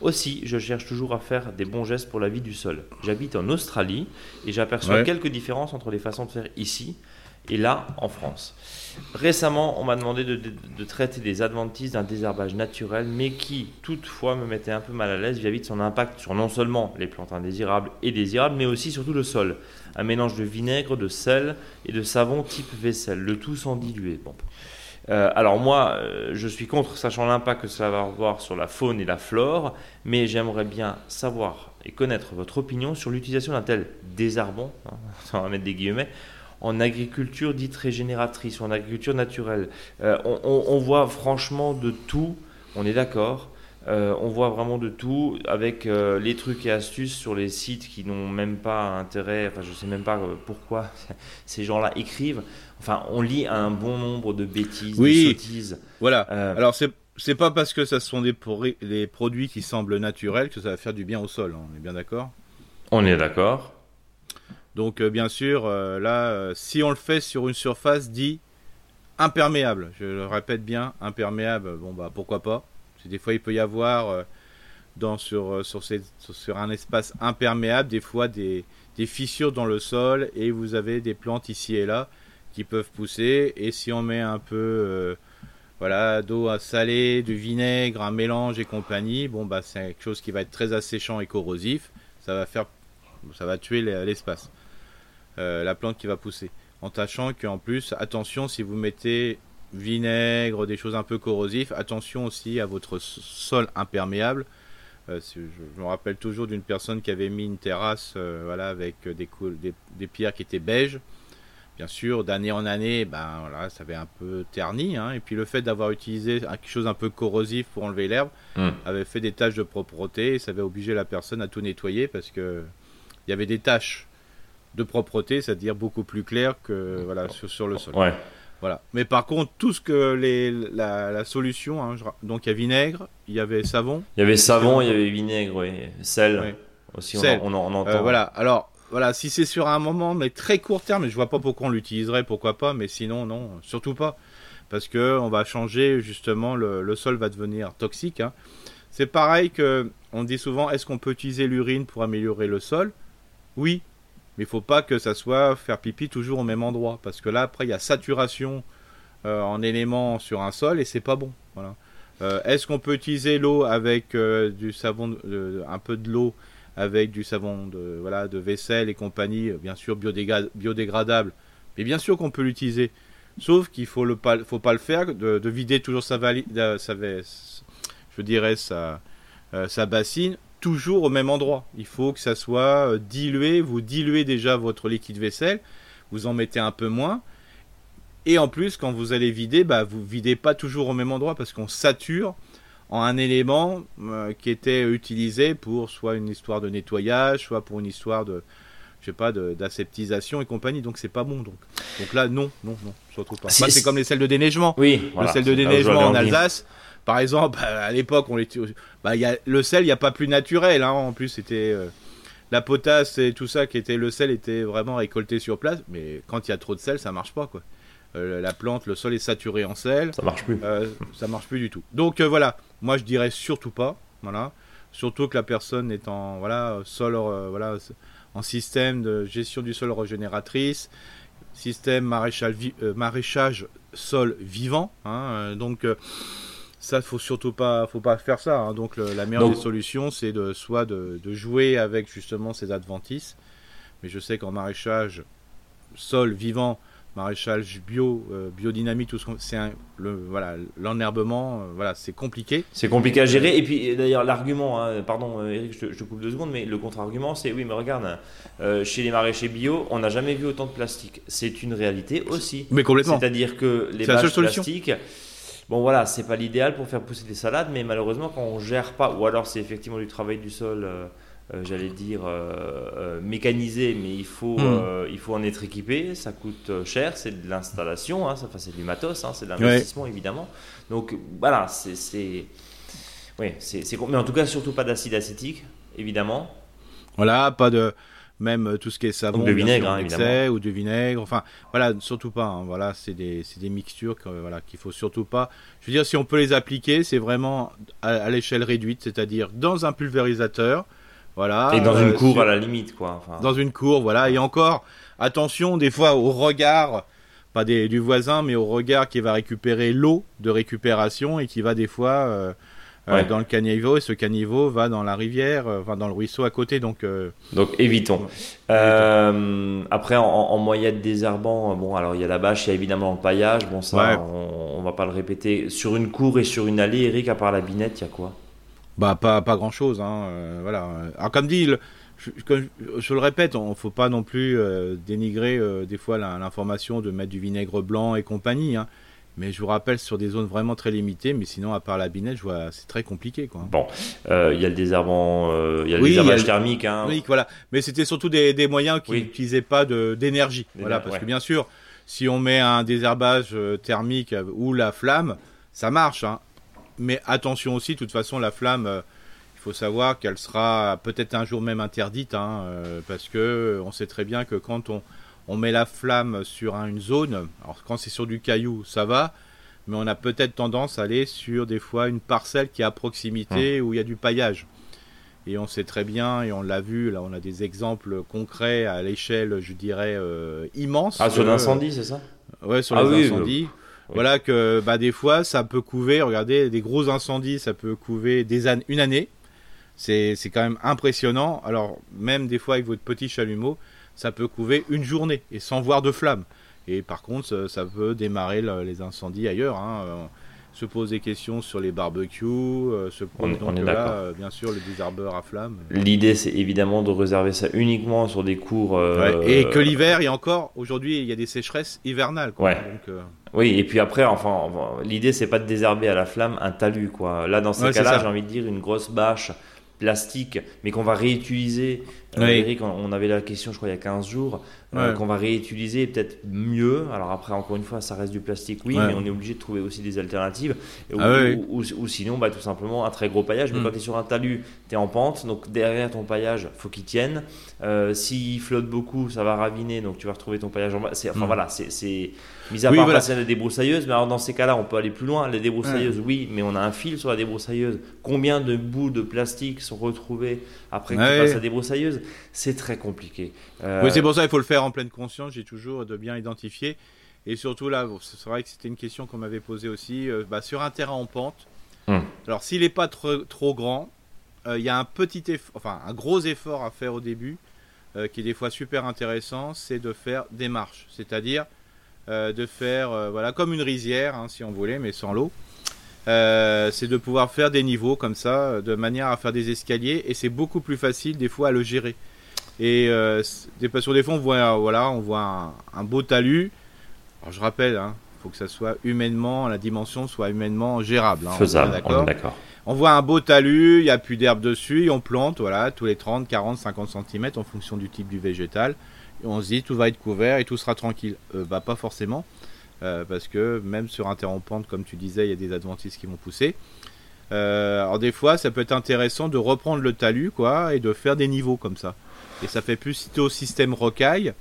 Aussi, je cherche toujours à faire des bons gestes pour la vie du sol. J'habite en Australie et j'aperçois quelques différences entre les façons de faire ici et là en France. Récemment, on m'a demandé de, traiter des adventices d'un désherbage naturel, mais qui toutefois me mettait un peu mal à l'aise vis-à-vis de son impact sur non seulement les plantes indésirables et désirables, mais aussi surtout le sol. Un mélange de vinaigre, de sel et de savon type vaisselle, le tout sans diluer. Bon. Euh, alors moi, euh, je suis contre, sachant l'impact que ça va avoir sur la faune et la flore, mais j'aimerais bien savoir et connaître votre opinion sur l'utilisation d'un tel désherbant, hein, mettre des guillemets, en agriculture dite régénératrice ou en agriculture naturelle. Euh, on, voit franchement de tout, on est d'accord, on voit vraiment de tout avec les trucs et astuces sur les sites qui n'ont même pas intérêt, enfin je sais même pas pourquoi ces gens-là écrivent. Enfin, on lit un bon nombre de bêtises, oui, de sottises. Voilà. Euh, Alors, c'est c'est pas parce que ça sont des, des, produits qui semblent naturels que ça va faire du bien au sol. Hein. On est bien d'accord? On est d'accord. Donc, euh, bien sûr, euh, là, si on le fait sur une surface dit imperméable, je le répète bien, imperméable, bon, bah pourquoi pas Des fois, il peut y avoir dans, sur, sur, sur, un espace imperméable, des fois des, des fissures dans le sol et vous avez des plantes ici et là qui peuvent pousser. Et si on met un peu euh, voilà, d'eau à saler, du vinaigre, un mélange et compagnie, bon bah c'est quelque chose qui va être très asséchant et corrosif. Ça va faire, ça va tuer l'espace, euh, la plante qui va pousser. En sachant qu'en plus, attention si vous mettez vinaigre, des choses un peu corrosives, attention aussi à votre sol imperméable. Euh, je, me rappelle toujours d'une personne qui avait mis une terrasse voilà, avec des, des, des, pierres qui étaient beiges bien sûr, d'année en année, ben voilà, ça avait un peu terni. Hein. et puis le fait d'avoir utilisé quelque chose un peu corrosif pour enlever l'herbe hmm. avait fait des taches de propreté et ça avait obligé la personne à tout nettoyer parce que il y avait des taches de propreté, c'est-à-dire beaucoup plus claires que voilà sur, le sol. Ouais. Voilà. Mais par contre, tout ce que les, la, solution, hein, donc il y a vinaigre, il y avait savon. Il y avait savon, il y avait vinaigre, oui. sel. Aussi, On, en, entend. Euh, voilà. Alors, voilà, si c'est sur un moment, mais très court terme, je vois pas pourquoi on l'utiliserait, pourquoi pas, mais sinon, non, surtout pas. Parce que on va changer, justement, le, sol va devenir toxique. Hein. C'est pareil que, on dit souvent, est-ce qu'on peut utiliser l'urine pour améliorer le sol? Oui, mais il faut pas que ça soit faire pipi toujours au même endroit. Parce que là, après, il y a saturation euh, en éléments sur un sol et c'est pas bon. Euh, est-ce qu'on peut utiliser l'eau avec euh, du savon, un peu de l'eau avec du savon de, voilà, de vaisselle et compagnie, bien sûr biodégradable. Mais bien sûr qu'on peut l'utiliser. Sauf qu'il faut le pas, faut pas le faire, de, vider toujours sa, valide, sa, je dirais sa bassine toujours au même endroit. Il faut que ça soit euh, dilué. Vous diluez déjà votre liquide vaisselle, vous en mettez un peu moins. Et en plus, quand vous allez vider, bah, vous videz pas toujours au même endroit parce qu'on sature en un élément euh, qui était utilisé pour soit une histoire de nettoyage, soit pour une histoire de, je sais pas, d'aseptisation et compagnie. Donc c'est pas bon. Donc, donc là, non, non, non, surtout pas. C'est comme les sels de déneigement. Oui, le sel de déneigement en Alsace. Par exemple, à l'époque, on les, bah, y a, le sel, il n'y a pas plus naturel. Hein. En plus, c'était euh, la potasse et tout ça qui était le sel était vraiment récolté sur place. Mais quand il y a trop de sel, ça marche pas, quoi. Euh, la plante, le sol est saturé en sel. Ça marche plus. Euh, ça marche plus du tout. Donc euh, voilà, moi je dirais surtout pas. Voilà. Surtout que la personne est en voilà sol voilà en système de gestion du sol régénératrice, système maréchal, maraîchage sol vivant. Hein, donc ça faut surtout pas faut pas faire ça. Hein. donc la meilleure des solutions c'est de soit de, de, jouer avec justement ces adventices. Mais je sais qu'en maraîchage sol vivant maraîchage bio, euh, biodynamie, tout ce c'est le voilà l'enherbement, euh, voilà c'est compliqué. C'est compliqué à gérer. Et puis d'ailleurs l'argument, hein, pardon euh, Eric, je te, coupe deux secondes, mais le contre-argument c'est oui mais regarde, chez les maraîchers bio, on n'a jamais vu autant de plastique. C'est une réalité aussi. Mais complètement. C'est-à-dire que les bâches plastiques Bon voilà, c'est pas l'idéal pour faire pousser des salades, mais malheureusement quand on gère pas, ou alors c'est effectivement du travail du sol, euh, euh, j'allais dire euh, mécanisé, mais il faut, Hmm. il faut en être équipé, ça coûte cher, c'est de l'installation, hein, ça, enfin, c'est du matos, hein, c'est de l'investissement évidemment. Donc voilà, c'est, oui, c'est, mais en tout cas surtout pas d'acide acétique, évidemment. Voilà, pas de même euh, tout ce qui est savon, Donc de vinaigre, sûr, hein, excès, ou de vinaigre. Enfin, voilà, surtout pas. hein, voilà, c'est des, des mixtures que, voilà, qu'il faut surtout pas. Je veux dire, si on peut les appliquer, c'est vraiment à, à l'échelle réduite, c'est-à-dire dans un pulvérisateur. Voilà. Et dans euh, une cour sur- à la limite, quoi. Enfin, dans une cour, voilà. Et encore, attention des fois au regard, pas des, du voisin, mais au regard qui va récupérer l'eau de récupération et qui va des fois euh, euh, Ouais. dans le caniveau et ce caniveau va dans la rivière, euh, enfin dans le ruisseau à côté. Donc euh, Donc évitons. Euh, après, en, en moyenne désherbant, bon, alors il y a la bâche, il y a évidemment le paillage. Bon, ça, Ouais. on, on va pas le répéter. Sur une cour et sur une allée, Eric, à part la binette, il y a quoi? Bah pas pas grand chose. Hein, euh, voilà. Alors comme dit. le- je, comme je- je le répète, on faut pas non plus euh, dénigrer euh, des fois l'information de mettre du vinaigre blanc et compagnie. Hein. Mais je vous rappelle sur des zones vraiment très limitées, mais sinon à part la binette, je vois c'est très compliqué quoi. Bon, euh, il y a le désherbant, euh, il y a le Oui, a désherbage le- thermique. Hein. Oui, voilà. Mais c'était surtout des, des moyens qui Oui. n'utilisaient pas d'énergie. Voilà, parce que bien sûr, si on met un désherbage euh, thermique ou la flamme, ça marche. hein. Mais attention aussi, de toute façon, la flamme, euh, il faut savoir qu'elle sera peut-être un jour même interdite, hein, parce que on sait très bien que quand on, on met la flamme sur un- une zone, alors quand c'est sur du caillou, ça va. Mais on a peut-être tendance à aller sur des fois une parcelle qui est à proximité Hum. où il y a du paillage. Et on sait très bien, et on l'a vu, là on a des exemples concrets à l'échelle, je dirais, euh, immense. Ah, sur euh, l'incendie, c'est ça? Ouais, sur Ah les oui, incendies. oui. Voilà que bah, des fois ça peut couver, regardez, des gros incendies, ça peut couver des an- une année. C'est quand même impressionnant. Alors même des fois avec votre petit chalumeau, ça peut couver une journée et sans voir de flamme. Et par contre, ça, peut démarrer le- les incendies ailleurs. hein. Euh, se pose des questions sur les barbecues, euh, se pose On est- donc on est là, euh, bien sûr, le désherbeur à flamme. L'idée, c'est évidemment de réserver ça uniquement sur des cours. euh, Ouais, Et que l'hiver, et encore, aujourd'hui, il y a des sécheresses hivernales. Quoi. Ouais. Donc, euh, Oui, et puis après, enfin, l'idée, c'est pas de désherber à la flamme un talus, quoi. Là, dans ces Ouais, cas-là, j'ai envie de dire une grosse bâche plastique, mais qu'on va réutiliser. Euh, Oui. Eric, on- avait la question, je crois, il y a 15 jours, euh, qu'on va réutiliser peut-être mieux. Alors après, encore une fois, ça reste du plastique, oui, Ouais. mais on est obligé de trouver aussi des alternatives. Ou, Ah oui, ou- ou- ou sinon, bah, tout simplement, un très gros paillage. Mais Mm. quand tu es sur un talus, tu es en pente, donc derrière ton paillage, faut qu'il tienne. Euh, S'il flotte beaucoup, ça va raviner, donc tu vas retrouver ton paillage en bas. Enfin Mm. voilà, c'est-. Mis à Oui, part voilà. passer à la débroussailleuse, mais alors dans ces cas-là, on peut aller plus loin. Les débroussailleuses, oui, mais on a un fil sur la débroussailleuse. Combien de bouts de plastique sont retrouvés après que Ouais. tu passes la débroussailleuse C'est très compliqué. Euh, Oui, c'est pour ça qu'il faut le faire en pleine conscience, j'ai toujours de bien identifier. Et surtout là, c'est vrai que c'était une question qu'on m'avait posée aussi, euh, bah, sur un terrain en pente. Hum. Alors s'il n'est pas trop, trop grand, euh, il y a un petit effort, enfin un gros effort à faire au début, qui est des fois super intéressant, c'est de faire des marches. C'est-à-dire de faire, voilà, comme une rizière, hein, si on voulait, mais sans l'eau. Euh, c'est de pouvoir faire des niveaux comme ça, euh, de manière à faire des escaliers, et c'est beaucoup plus facile des fois à le gérer. Et euh, c'est- des, fois, on voit, voilà, on voit un, un beau talus. Alors, je rappelle, il faut que ça soit humainement, la dimension soit humainement gérable. hein, faisable, on est d'accord. on voit un beau talus, il n'y a plus d'herbe dessus, et on plante, voilà, tous les 30, 40, 50 cm en fonction du type du végétal. Et on se dit, tout va être couvert et tout sera tranquille. Euh, bah, pas forcément, euh, parce que même sur un comme tu disais, il y a des adventices qui vont pousser. Euh, alors, des fois, ça peut être intéressant de reprendre le talus, quoi, et de faire des niveaux comme ça. Et ça fait plus au système rocaille.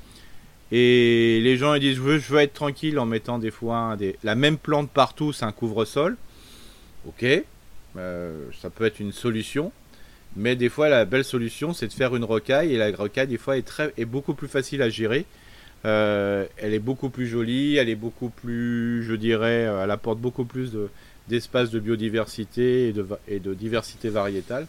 Et les gens ils disent je veux, être tranquille en mettant des fois la même plante partout, c'est un couvre-sol. Ok, euh, ça peut être une solution. Mais des fois, la belle solution, c'est de faire une rocaille. Et la rocaille, des fois, est beaucoup plus facile à gérer. Euh, elle est beaucoup plus jolie, elle est beaucoup plus, je dirais, euh, elle apporte beaucoup plus de- d'espace de, biodiversité et de, diversité variétale.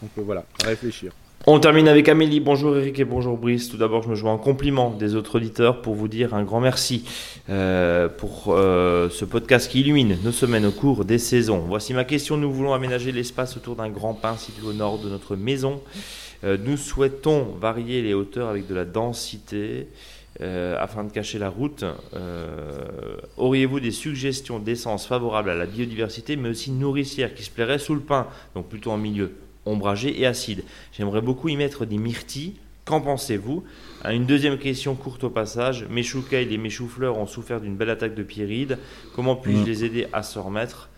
Donc euh, voilà, à réfléchir. On termine avec Amélie. Bonjour Eric et bonjour Brice. Tout d'abord, je me joins en compliment des autres auditeurs pour vous dire un grand merci pour ce podcast qui illumine nos semaines au cours des saisons. Voici ma question. Nous voulons aménager l'espace autour d'un grand pin situé au nord de notre maison. Nous souhaitons varier les hauteurs avec de la densité. Euh, afin de cacher la route. Auriez-vous des suggestions d'essence favorables à la biodiversité, mais aussi nourricières, qui se plairaient sous le pain, donc plutôt en milieu ombragé et acide? J'aimerais beaucoup y mettre des myrtilles. Qu'en pensez-vous? Une deuxième question courte au passage. Mes choux et mes choux-fleurs ont souffert d'une belle attaque de pyride. Comment puis-je mm. les aider à se remettre?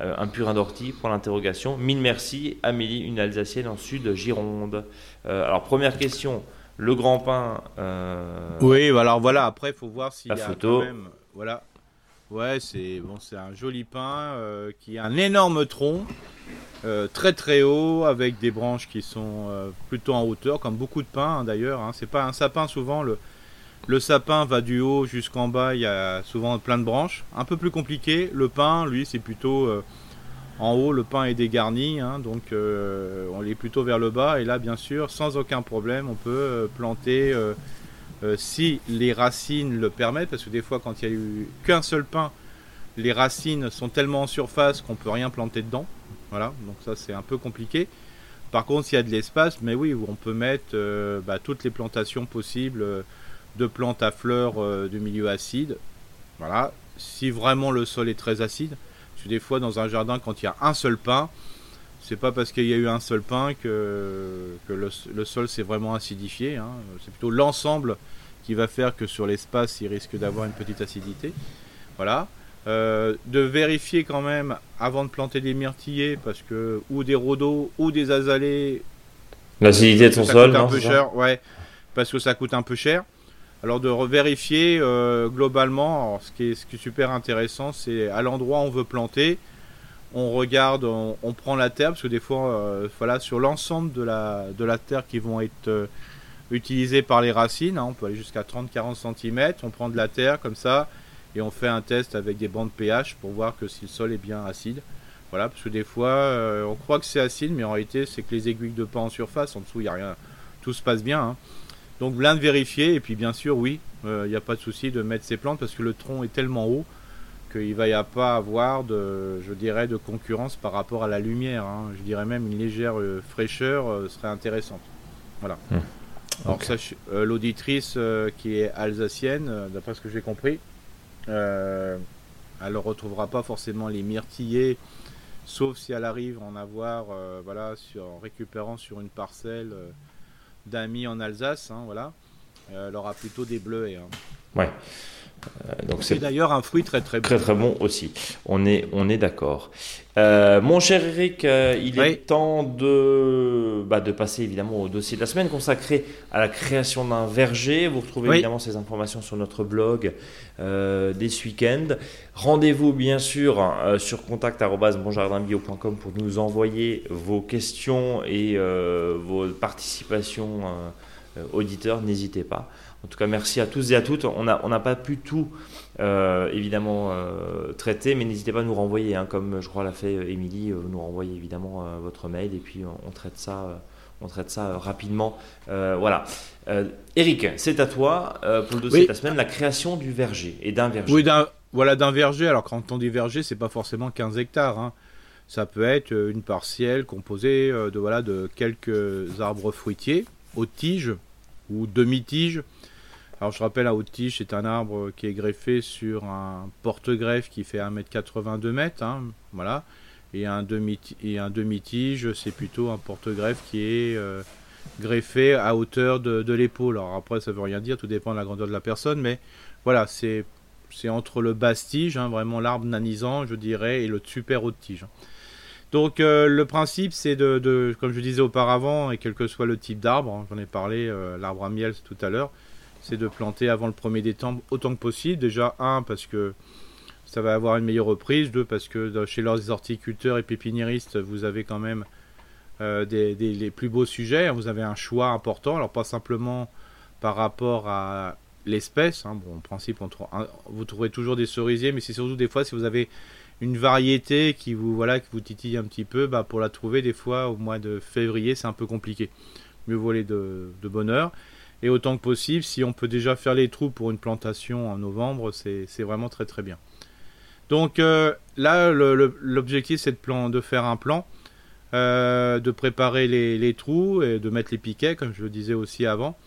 Euh, un purin d'ortie pour l'interrogation. Mille merci, Amélie, une Alsacienne en sud Gironde. Euh, alors première question, le grand pain. Euh, oui, alors voilà. Après, il faut voir s'il y a photo. Quand même, voilà. Ouais, c'est bon, c'est un joli pain qui a un énorme tronc, très très haut, avec des branches qui sont plutôt en hauteur, comme beaucoup de pins hein, d'ailleurs. Hein. C'est pas un sapin souvent le le sapin va du haut jusqu'en bas, il y a souvent plein de branches. Un peu plus compliqué, le pin, lui, c'est plutôt euh, en haut, le pin est dégarni, hein, donc euh, on est plutôt vers le bas. Et là, bien sûr, sans aucun problème, on peut euh, planter, si les racines le permettent, parce que des fois, quand il n'y a eu qu'un seul pin, les racines sont tellement en surface qu'on peut rien planter dedans. Voilà, donc ça c'est un peu compliqué. Par contre, s'il y a de l'espace, mais oui, on peut mettre bah, toutes les plantations possibles de plantes à fleurs euh, de milieu acide. Voilà. Si vraiment le sol est très acide, des fois dans un jardin, quand il y a un seul pain, c'est pas parce qu'il y a eu un seul pain que, que le, sol s'est vraiment acidifié. Hein. C'est plutôt l'ensemble qui va faire que sur l'espace, il risque d'avoir une petite acidité. Voilà. Euh, de vérifier quand même avant de planter des myrtillers, parce que ou des rhodos ou des azalées. L'acidité de son sol, un peu cher, ouais, parce que ça coûte un peu cher. Alors de vérifier euh, globalement, ce, qui est, super intéressant, c'est à l'endroit où on veut planter, on regarde, on, prend la terre, parce que des fois, euh, voilà, sur l'ensemble de la, terre qui vont être euh, utilisées par les racines, hein, on peut aller jusqu'à 30-40 cm, on prend de la terre comme ça, et on fait un test avec des bandes pH pour voir que si le sol est bien acide. Voilà, parce que des fois, on croit que c'est acide, mais en réalité, c'est que les aiguilles de pain en surface, en dessous, il n'y a rien, tout se passe bien. Hein. Donc bien de vérifier et puis bien sûr oui, il euh, n'y a pas de souci de mettre ces plantes parce que le tronc est tellement haut qu'il ne va y pas avoir de, je dirais, de concurrence par rapport à la lumière. Hein. Je dirais même une légère euh, fraîcheur euh, serait intéressante. Voilà. Hmm. Alors l'auditrice qui est alsacienne, d'après ce que j'ai compris, elle ne retrouvera pas forcément les myrtillers, sauf si elle arrive à en avoir, voilà, sur, en récupérant sur une parcelle d'amis en Alsace, hein, voilà. Euh, elle aura plutôt des bleus. Hein. Ouais. Euh, donc c'est d'ailleurs un fruit très très bon. Très très bon aussi. On est, on est d'accord. Euh, mon cher Eric, il est temps de, bah, de passer évidemment au dossier de la semaine consacré à la création d'un verger. Vous retrouvez évidemment ces informations sur notre blog des ce week-end. Rendez-vous bien sûr sur contact.bonjardinbio.com pour nous envoyer vos questions et vos participations auditeurs. N'hésitez pas. En tout cas, merci à tous et à toutes. On n'a on pas pu tout, euh, évidemment, euh, traiter, mais n'hésitez pas à nous renvoyer, hein, comme je crois l'a fait euh, Émilie, nous renvoyer évidemment votre mail et puis on, traite ça. on traite ça rapidement. voilà. Eric, c'est à toi pour le dossier de la semaine, la création du verger et d'un verger. Oui, voilà, d'un verger. Alors, quand on dit verger, c'est pas forcément 15 hectares. Hein. Ça peut être une parcelle composée de, voilà, de quelques arbres fruitiers, aux tiges ou demi-tiges alors je rappelle, un haute tige, c'est un arbre qui est greffé sur un porte-greffe qui fait 1m80, 2m. Hein, voilà. Et un demi-tige, c'est plutôt un porte-greffe qui est euh, greffé à hauteur de, l'épaule. Alors après, ça veut rien dire, tout dépend de la grandeur de la personne, mais voilà, c'est entre le basse-tige, hein, vraiment l'arbre nanisant, je dirais, et le super haute tige. Donc euh, le principe, c'est de, comme je disais auparavant, et quel que soit le type d'arbre, hein, j'en ai parlé, euh, l'arbre à miel tout à l'heure, c'est de planter avant le 1er décembre autant que possible. Déjà, un, parce que ça va avoir une meilleure reprise. Deux, parce que chez leurs horticulteurs et pépiniéristes, vous avez quand même euh, les plus beaux sujets. Vous avez un choix important. Alors, pas simplement par rapport à l'espèce. Hein. Bon, en principe, vous trouverez toujours des cerisiers, mais c'est surtout des fois si vous avez une variété qui vous, voilà, qui vous titille un petit peu, bah, pour la trouver, des fois, au mois de février, c'est un peu compliqué. Mieux voler de, de bonheur. Et autant que possible, si on peut déjà faire les trous pour une plantation en novembre, c'est vraiment très très bien. Donc euh, là, l'objectif c'est de, de, faire un plan, euh, de préparer les, trous et de mettre les piquets, comme je le disais aussi avant.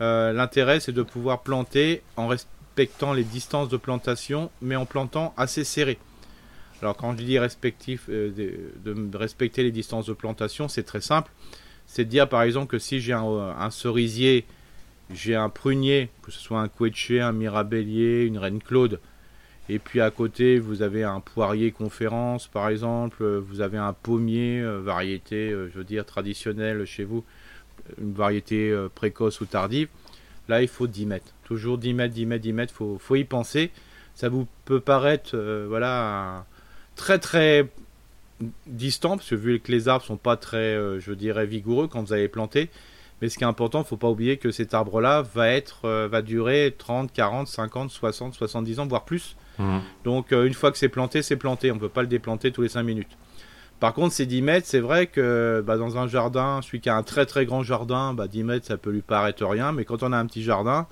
L'intérêt, c'est de pouvoir planter en respectant les distances de plantation, mais en plantant assez serré. Alors quand je dis respectif, de, respecter les distances de plantation, c'est très simple. C'est de dire par exemple que si j'ai un, cerisier, j'ai un prunier, que ce soit un couetché, un mirabellier, une reine Claude, et puis à côté, vous avez un poirier conférence, par exemple. Vous avez un pommier, euh, variété, euh, je veux dire, traditionnelle chez vous. Une variété euh, précoce ou tardive. Là, il faut 10 mètres. Toujours 10 mètres, 10 mètres, 10 mètres. Il faut, y penser. Ça vous peut paraître, voilà, très très distant, parce que vu que les arbres sont pas très, je dirais, vigoureux quand vous allez planter. Mais ce qui est important, il ne faut pas oublier que cet arbre-là va être, va durer 30, 40, 50, 60, 70 ans, voire plus. Mhm. Donc euh, une fois que c'est planté, c'est planté. On ne peut pas le déplanter tous les 5 minutes. Par contre, ces 10 mètres, c'est vrai que bah, dans un jardin, celui qui a un très très grand jardin, bah, 10 mètres, ça peut lui paraître rien. Mais quand on a un petit jardin,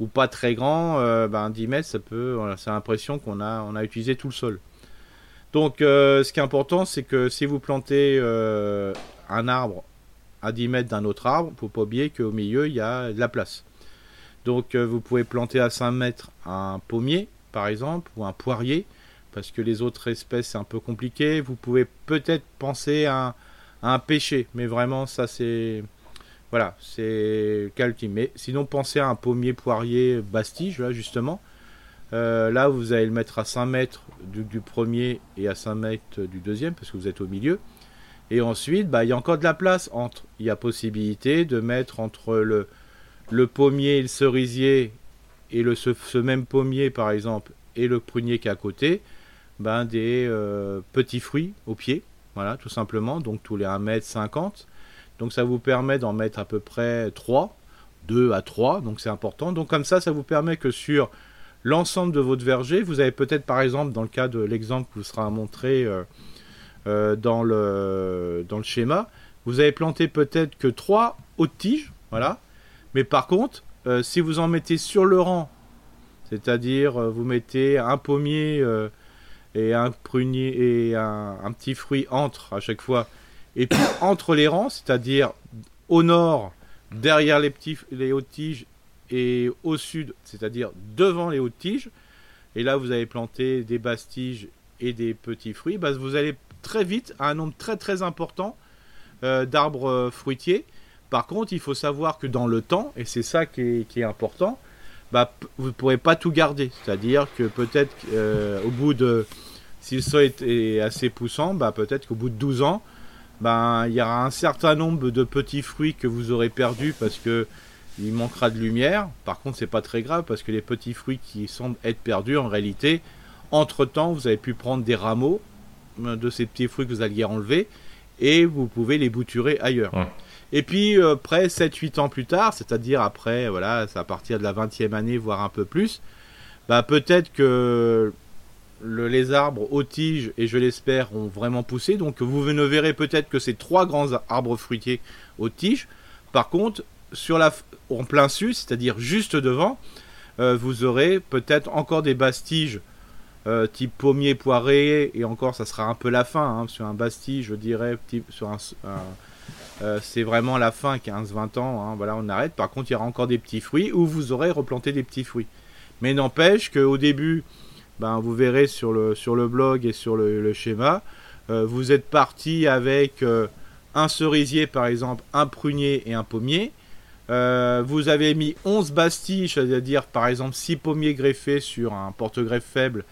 ou pas très grand, euh, bah, 10 mètres, ça peut, c'est l'impression qu'on a, on a utilisé tout le sol. Donc, euh, ce qui est important, c'est que si vous plantez un arbre à 10 mètres d'un autre arbre, faut pas oublier qu'au milieu, il y a de la place. Donc, vous pouvez planter à 5 mètres un pommier, par exemple, ou un poirier, parce que les autres espèces c'est un peu compliqué. Vous pouvez peut-être penser à, un pêcher, mais vraiment ça c'est voilà, c'est calqué. Mais sinon pensez à un pommier poirier bastige, là justement. Euh, là vous allez le mettre à 5 mètres du, premier et à 5 mètres du deuxième, parce que vous êtes au milieu. Et ensuite, bah, il y a encore de la place entre. Il y a possibilité de mettre entre le, le pommier et le cerisier et le, ce, même pommier par exemple et le prunier qui est à côté, ben, des euh, petits fruits au pied, voilà, tout simplement, donc tous les 1m50. Donc ça vous permet d'en mettre à peu près 3, 2 à 3, donc c'est important. Donc comme ça, ça vous permet que sur l'ensemble de votre verger, vous avez peut-être par exemple, dans le cas de l'exemple qui vous sera montré euh, dans, le, dans le schéma, vous avez planté peut-être que 3 hautes tiges, voilà. Mais par contre, euh, si vous en mettez sur le rang, c'est-à-dire euh, vous mettez un pommier euh, et un prunier et un, petit fruit entre à chaque fois, et puis entre les rangs, c'est-à-dire au nord, derrière les, petits, les hautes tiges, et au sud, c'est-à-dire devant les hautes tiges, et là vous avez planté des basses tiges et des petits fruits, bah, vous allez très vite à un nombre très très important d'arbres fruitiers par contre, il faut savoir que dans le temps, et c'est ça qui est, important, bah, vous ne pourrez pas tout garder. C'est-à-dire que peut-être euh, au bout de. Si le sol est, assez poussant, bah, peut-être qu'au bout de 12 ans, bah, il y aura un certain nombre de petits fruits que vous aurez perdus parce que il manquera de lumière. Par contre, c'est pas très grave parce que les petits fruits qui semblent être perdus, en réalité, entre-temps, vous avez pu prendre des rameaux euh, de ces petits fruits que vous alliez enlever et vous pouvez les bouturer ailleurs. Et puis, euh, près 7-8 ans plus tard, c'est-à-dire après, voilà, c'est à partir de la 20e année, voire un peu plus, bah, peut-être que le, les arbres aux tiges, et je l'espère, ont vraiment poussé. Donc, vous ne verrez peut-être que ces trois grands arbres fruitiers aux tiges. Par contre, sur la, en plein sud, c'est-à-dire juste devant, euh, vous aurez peut-être encore des bastiges euh, type pommier poiré, et encore ça sera un peu la fin, hein, sur un bastige, je dirais, type, sur un, euh, c'est vraiment la fin, 15-20 ans, hein, voilà, on arrête. Par contre, il y aura encore des petits fruits où vous aurez replanté des petits fruits. Mais n'empêche qu'au début, ben, vous verrez sur le, sur le blog et sur le, schéma, euh, vous êtes parti avec un cerisier par exemple, un prunier et un pommier. vous avez mis 11 bastilles, c'est-à-dire par exemple 6 pommiers greffés sur un porte-greffe faible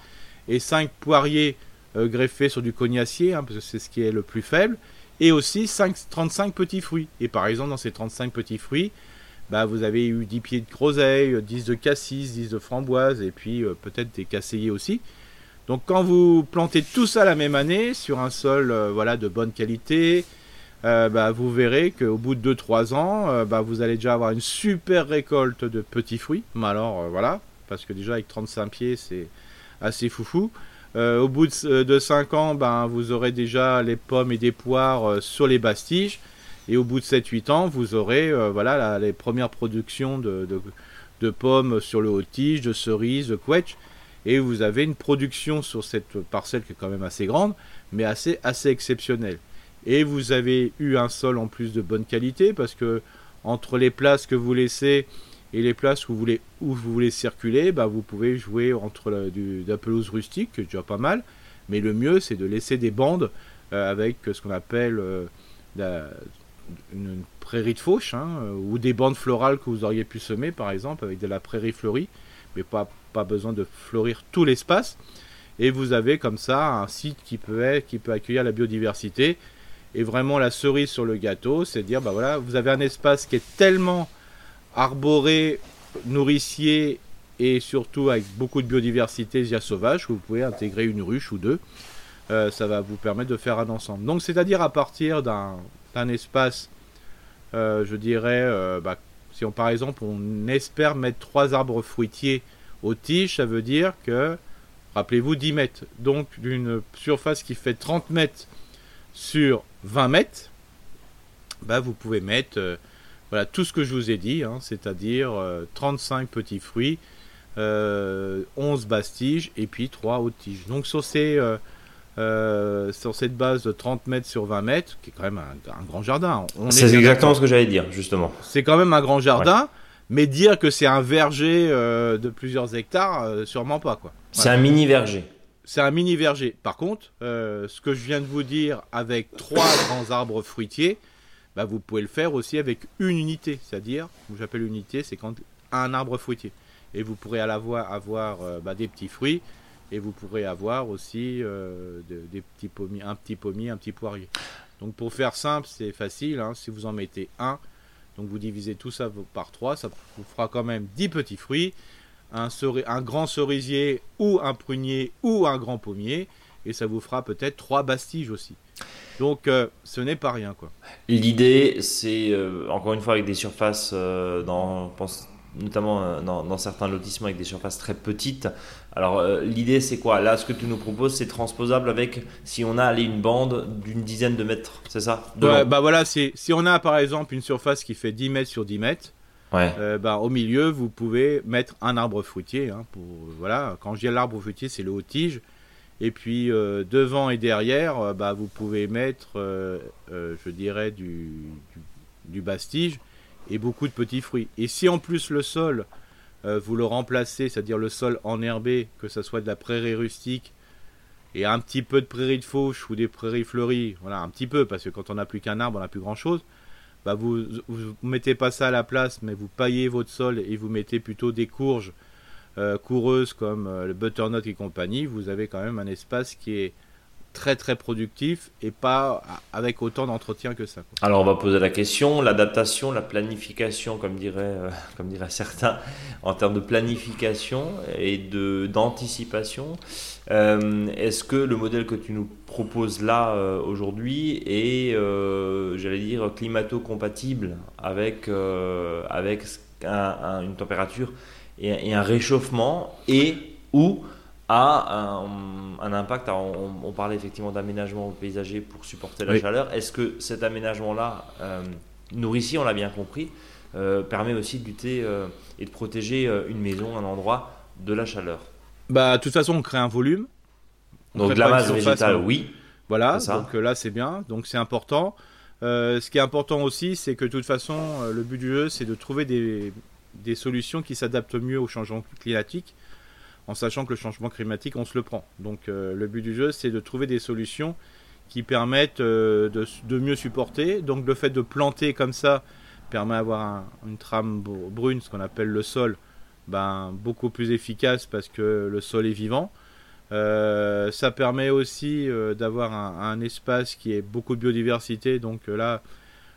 et 5 poiriers greffés sur du cognacier, hein, parce que c'est ce qui est le plus faible et aussi 5, 35 petits fruits. Et par exemple, dans ces 35 petits fruits, bah, vous avez eu 10 pieds de groseille, 10 de cassis, 10 de framboise, et puis euh, peut-être des casseillers aussi. Donc quand vous plantez tout ça la même année, sur un sol euh, voilà, de bonne qualité, euh, bah, vous verrez qu'au bout de 2-3 ans, bah, vous allez déjà avoir une super récolte de petits fruits. Mais alors voilà, parce que déjà avec 35 pieds, c'est assez foufou. Euh, au bout de, 5 ans, ben, vous aurez déjà les pommes et des poires euh, sur les bastiges. Et au bout de 7-8 ans, vous aurez euh, voilà, les premières productions de, pommes sur le haut-tige, de cerises, de quetch. Et vous avez une production sur cette parcelle qui est quand même assez grande, mais assez, assez exceptionnelle. Et vous avez eu un sol en plus de bonne qualité parce que entre les places que vous laissez et les places où vous voulez, circuler, bah, vous pouvez jouer entre la, du, pelouse rustique, qui déjà pas mal, mais le mieux c'est de laisser des bandes euh, avec ce qu'on appelle euh, une, prairie de fauche, hein, euh, ou des bandes florales que vous auriez pu semer par exemple avec de la prairie fleurie, mais pas, pas besoin de fleurir tout l'espace. Et vous avez comme ça un site qui peut, être, qui peut accueillir la biodiversité. Et vraiment la cerise sur le gâteau, c'est de dire, bah voilà, vous avez un espace qui est tellement arboré, nourricier et surtout avec beaucoup de biodiversité via sauvage vous pouvez intégrer une ruche ou deux. Euh, ça va vous permettre de faire un ensemble. Donc c'est-à-dire à partir d'un espace, euh, je dirais, euh, bah, si on par exemple on espère mettre trois arbres fruitiers aux tiges, ça veut dire que, rappelez-vous, 10 mètres. Donc d'une surface qui fait 30 mètres sur 20 mètres, bah, vous pouvez mettre voilà tout ce que je vous ai dit, hein, c'est-à-dire 35 petits fruits, 11 bastiges et puis 3 hautes tiges. Donc sur ces euh, sur cette base de 30 mètres sur 20 mètres, qui est quand même un, grand jardin. C'est exactement ce que j'allais dire, justement. C'est quand même un grand jardin, mais dire que c'est un verger euh, de plusieurs hectares, euh, sûrement pas. quoi. C'est un mini verger. C'est un mini verger. Par contre, ce que je viens de vous dire avec trois grands arbres fruitiers, bah, vous pouvez le faire aussi avec une unité. C'est-à-dire, j'appelle unité, c'est quand un arbre fruitier. Et vous pourrez à la avoir, avoir bah, des petits fruits et vous pourrez avoir aussi euh, des petits pommiers, un petit pommier, un petit poirier. Donc pour faire simple, c'est facile. Hein. si vous en mettez un, donc vous divisez tout ça par 3, ça vous fera quand même 10 petits fruits, un grand cerisier ou un prunier ou un grand pommier, et ça vous fera peut-être 3 bastiges aussi. Donc euh, ce n'est pas rien quoi. L'idée c'est euh, encore une fois avec des surfaces dans pense, notamment euh, dans, certains lotissements avec des surfaces très petites. Alors euh, l'idée c'est quoi? Là ce que tu nous proposes c'est transposable avec si on a une bande d'une dizaine de mètres, c'est ça? Bah voilà, si on a par exemple une surface qui fait 10 mètres sur 10 mètres, euh, bah, au milieu vous pouvez mettre un arbre fruitier. Hein, pour, voilà, quand je dis l'arbre fruitier c'est le haut tige. Et puis devant et derrière, bah, vous pouvez mettre, je dirais, du, bastige et beaucoup de petits fruits. Et si en plus le sol, euh, vous le remplacez, c'est-à-dire le sol enherbé, que ce soit de la prairie rustique et un petit peu de prairie de fauche ou des prairies fleuries, voilà, un petit peu, parce que quand on n'a plus qu'un arbre, on n'a plus grand-chose, bah vous ne mettez pas ça à la place, mais vous paillez votre sol et vous mettez plutôt des courges euh, coureuses comme euh, le butternut et compagnie, vous avez quand même un espace qui est très très productif et pas avec autant d'entretien que ça. Alors on va poser la question, l'adaptation, la planification, comme dirait, euh, comme certains, en termes de planification et de d'anticipation. Est-ce que le modèle que tu nous proposes là aujourd'hui est, j'allais dire, climato-compatible avec, avec une température et, et un réchauffement et ou a un, impact. on, parlait effectivement d'aménagement paysager pour supporter la chaleur. Est-ce que cet aménagement-là, euh, nourricier, on l'a bien compris, euh, permet aussi de lutter euh, et de protéger euh, une maison, un endroit de la chaleur? Bah, de toute façon, on crée un volume. donc de la masse végétale, oui. Voilà, donc là c'est bien, donc c'est important. ce qui est important aussi, c'est que de toute façon, le but du jeu, c'est de trouver des, des solutions qui s'adaptent mieux au changement climatique en sachant que le changement climatique, on se le prend. Donc euh, le but du jeu, c'est de trouver des solutions qui permettent euh, de, mieux supporter. Donc le fait de planter comme ça permet d'avoir une trame brune, ce qu'on appelle le sol, ben, beaucoup plus efficace parce que le sol est vivant. Euh, ça permet aussi d'avoir un, espace qui est beaucoup de biodiversité. Donc là,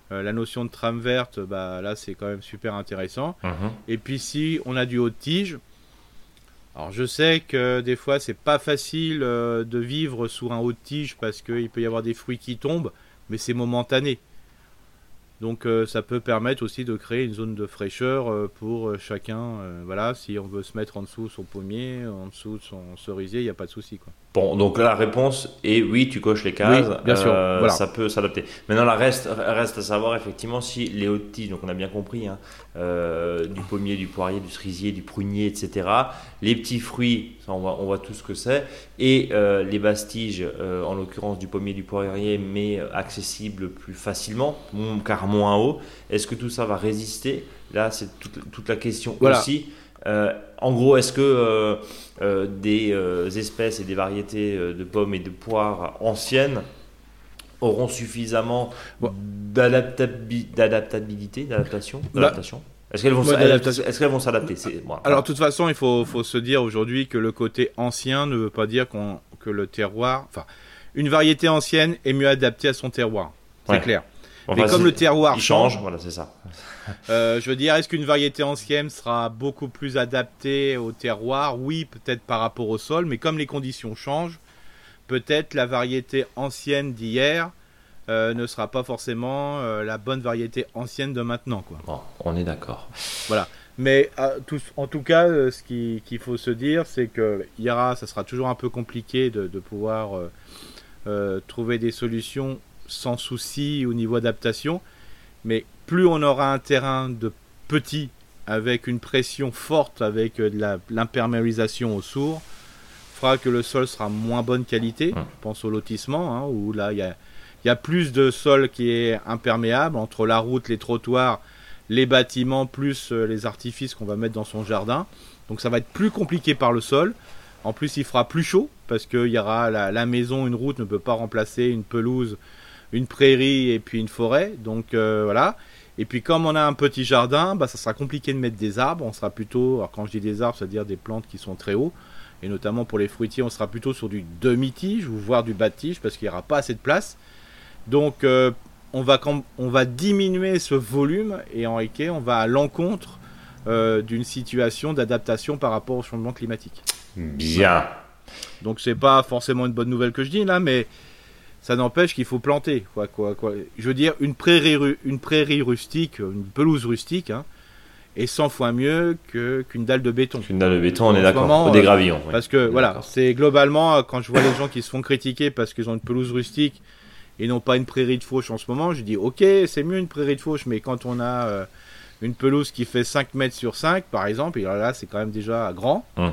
la notion de trame verte, bah, là c'est quand même super intéressant. Mhm. Et puis si on a du haut de tige, alors je sais que des fois c'est pas facile euh, de vivre sous un haut de tige parce qu'il peut y avoir des fruits qui tombent, mais c'est momentané. Donc euh, ça peut permettre aussi de créer une zone de fraîcheur euh, pour chacun. voilà, si on veut se mettre en dessous son pommier, en dessous de son cerisier, il n'y a pas de souci. Bon, donc la réponse est oui, tu coches les cases, Oui, bien sûr, euh, voilà. ça peut s'adapter. Maintenant, la reste, reste à savoir effectivement si les hautes tiges, donc on a bien compris, hein, euh, du pommier, du poirier, du cerisier, du prunier, etc. Les petits fruits, ça on voit, on voit tout ce que c'est, et euh, les basses tiges, euh, en l'occurrence du pommier, du poirier, mais accessibles plus facilement, car moins haut. Est-ce que tout ça va résister? Là, c'est toute, toute la question Voilà. aussi. Euh, en gros, est-ce que euh, euh, des espèces et des variétés de pommes et de poires anciennes auront suffisamment Bon. d'adaptabilité, d'adaptation, d'adaptation? Est-ce qu'elles vont ouais, s'adapter bon, Alors, de toute façon, il faut, faut se dire aujourd'hui que le côté ancien ne veut pas dire qu'on, que le terroir. Enfin, une variété ancienne est mieux adaptée à son terroir. C'est Ouais. clair. Enfin, Mais comme le terroir il change, change, voilà, c'est ça. euh, je veux dire, est-ce qu'une variété ancienne sera beaucoup plus adaptée au terroir? Oui, peut-être par rapport au sol, mais comme les conditions changent, peut-être la variété ancienne d'hier euh, ne sera pas forcément euh, la bonne variété ancienne de maintenant, quoi. Bon, on est d'accord. Mais euh, tout- en tout cas, ce qui- qu'il faut se dire, c'est que aura, ça sera toujours un peu compliqué de, de pouvoir trouver des solutions sans souci au niveau adaptation. Mais plus on aura un terrain de petit avec une pression forte, avec euh, de l'imperméabilisation au sourd, fera que le sol sera moins bonne qualité. Hum. Je pense au lotissement, hein, où là, il y a, il y a plus de sol qui est imperméable entre la route, les trottoirs les bâtiments plus euh, les artifices qu'on va mettre dans son jardin. Donc ça va être plus compliqué par le sol. En plus, il fera plus chaud parce qu'il y aura la, la maison, une route ne peut pas remplacer une pelouse, une prairie et puis une forêt. Donc euh, voilà. Et puis comme on a un petit jardin, bah, ça sera compliqué de mettre des arbres. On sera plutôt, alors quand je dis des arbres, c'est-à-dire des plantes qui sont très hauts. Et notamment pour les fruitiers, on sera plutôt sur du demi-tige ou voire du bas-tige parce qu'il n'y aura pas assez de place. Donc euh, on va, on va diminuer ce volume et en réalité, on va à l'encontre euh, d'une situation d'adaptation par rapport au changement climatique. Bien. Donc c'est pas forcément une bonne nouvelle que je dis là, mais ça n'empêche qu'il faut planter. Quoi, quoi, quoi. Je veux dire, une prairie, une prairie rustique, une pelouse rustique, hein, est 100 fois mieux que, qu'une dalle de béton. Une dalle de béton, on est d'accord. moment, Des euh, gravillons. oui. Parce que voilà, c'est globalement euh, quand je vois les gens qui se font critiquer parce qu'ils ont une pelouse rustique et non pas une prairie de fauche en ce moment, je dis ok, c'est mieux une prairie de fauche, mais quand on a euh, une pelouse qui fait 5 mètres sur 5 par exemple, et là c'est quand même déjà grand, Hum.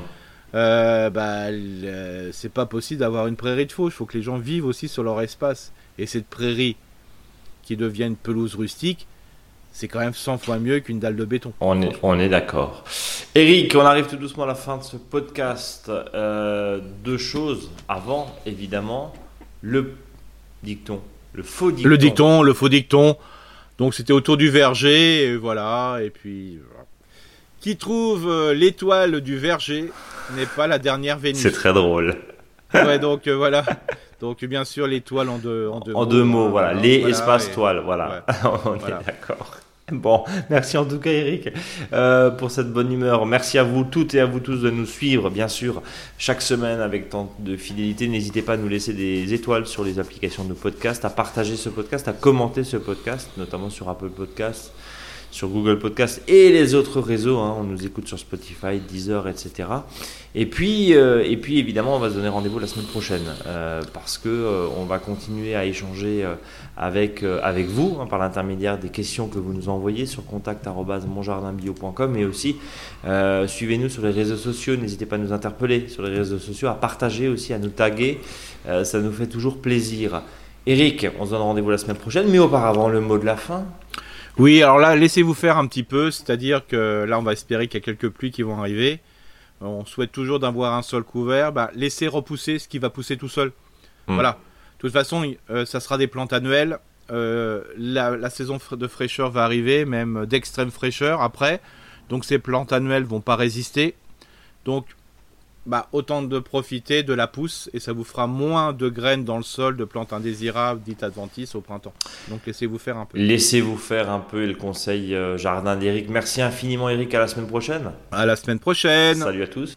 Euh, bah, le- c'est pas possible d'avoir une prairie de fauche, il faut que les gens vivent aussi sur leur espace. Et cette prairie qui devient une pelouse rustique, c'est quand même 100 fois mieux qu'une dalle de béton. On est, on est d'accord. Eric, on arrive tout doucement à la fin de ce podcast. Euh, deux choses avant, évidemment. Le dicton, le faux dicton. Le dicton, le faux dicton. Donc c'était autour du verger, et voilà. Et puis. Qui trouve euh, l'étoile du verger n'est pas la dernière Vénus. C'est très drôle. Ouais, donc euh, voilà. Donc bien sûr l'étoile en deux, en deux En mots. deux mots, voilà. Les Voilà, espaces et- toiles, voilà. on Voilà. est d'accord. Bon, merci en tout cas Eric euh, pour cette bonne humeur. Merci à vous toutes et à vous tous de nous suivre, bien sûr, chaque semaine avec tant de fidélité. N'hésitez pas à nous laisser des étoiles sur les applications de podcast, à partager ce podcast, à commenter ce podcast, notamment sur Apple Podcast, sur Google Podcast et les autres réseaux. hein. On nous écoute sur Spotify, Deezer, etc. Et puis, euh, et puis évidemment, on va se donner rendez-vous la semaine prochaine euh, parce que euh, on va continuer à échanger avec, vous hein, par l'intermédiaire des questions que vous nous envoyez sur contact@monjardinbio.com et aussi suivez-nous sur les réseaux sociaux. N'hésitez pas à nous interpeller sur les réseaux sociaux, à partager aussi, à nous taguer. Ça nous fait toujours plaisir. Eric, on se donne rendez-vous la semaine prochaine, mais auparavant, le mot de la fin. Oui, alors là, laissez-vous faire un petit peu, c'est-à-dire que là, on va espérer qu'il y a quelques pluies qui vont arriver. On souhaite toujours d'avoir un sol couvert. Bah, laissez repousser ce qui va pousser tout seul. Hmm. Voilà. De toute façon, euh, ça sera des plantes annuelles. Euh, la, la saison de fraîcheur va arriver, même d'extrême fraîcheur après. Donc ces plantes annuelles vont pas résister. Donc, bah, autant de profiter de la pousse et ça vous fera moins de graines dans le sol de plantes indésirables dites adventices au printemps. Donc laissez-vous faire un peu. Laissez-vous faire un peu et le conseil euh, jardin d'Eric. Merci infiniment Eric, à la semaine prochaine. À la semaine prochaine. Salut à tous.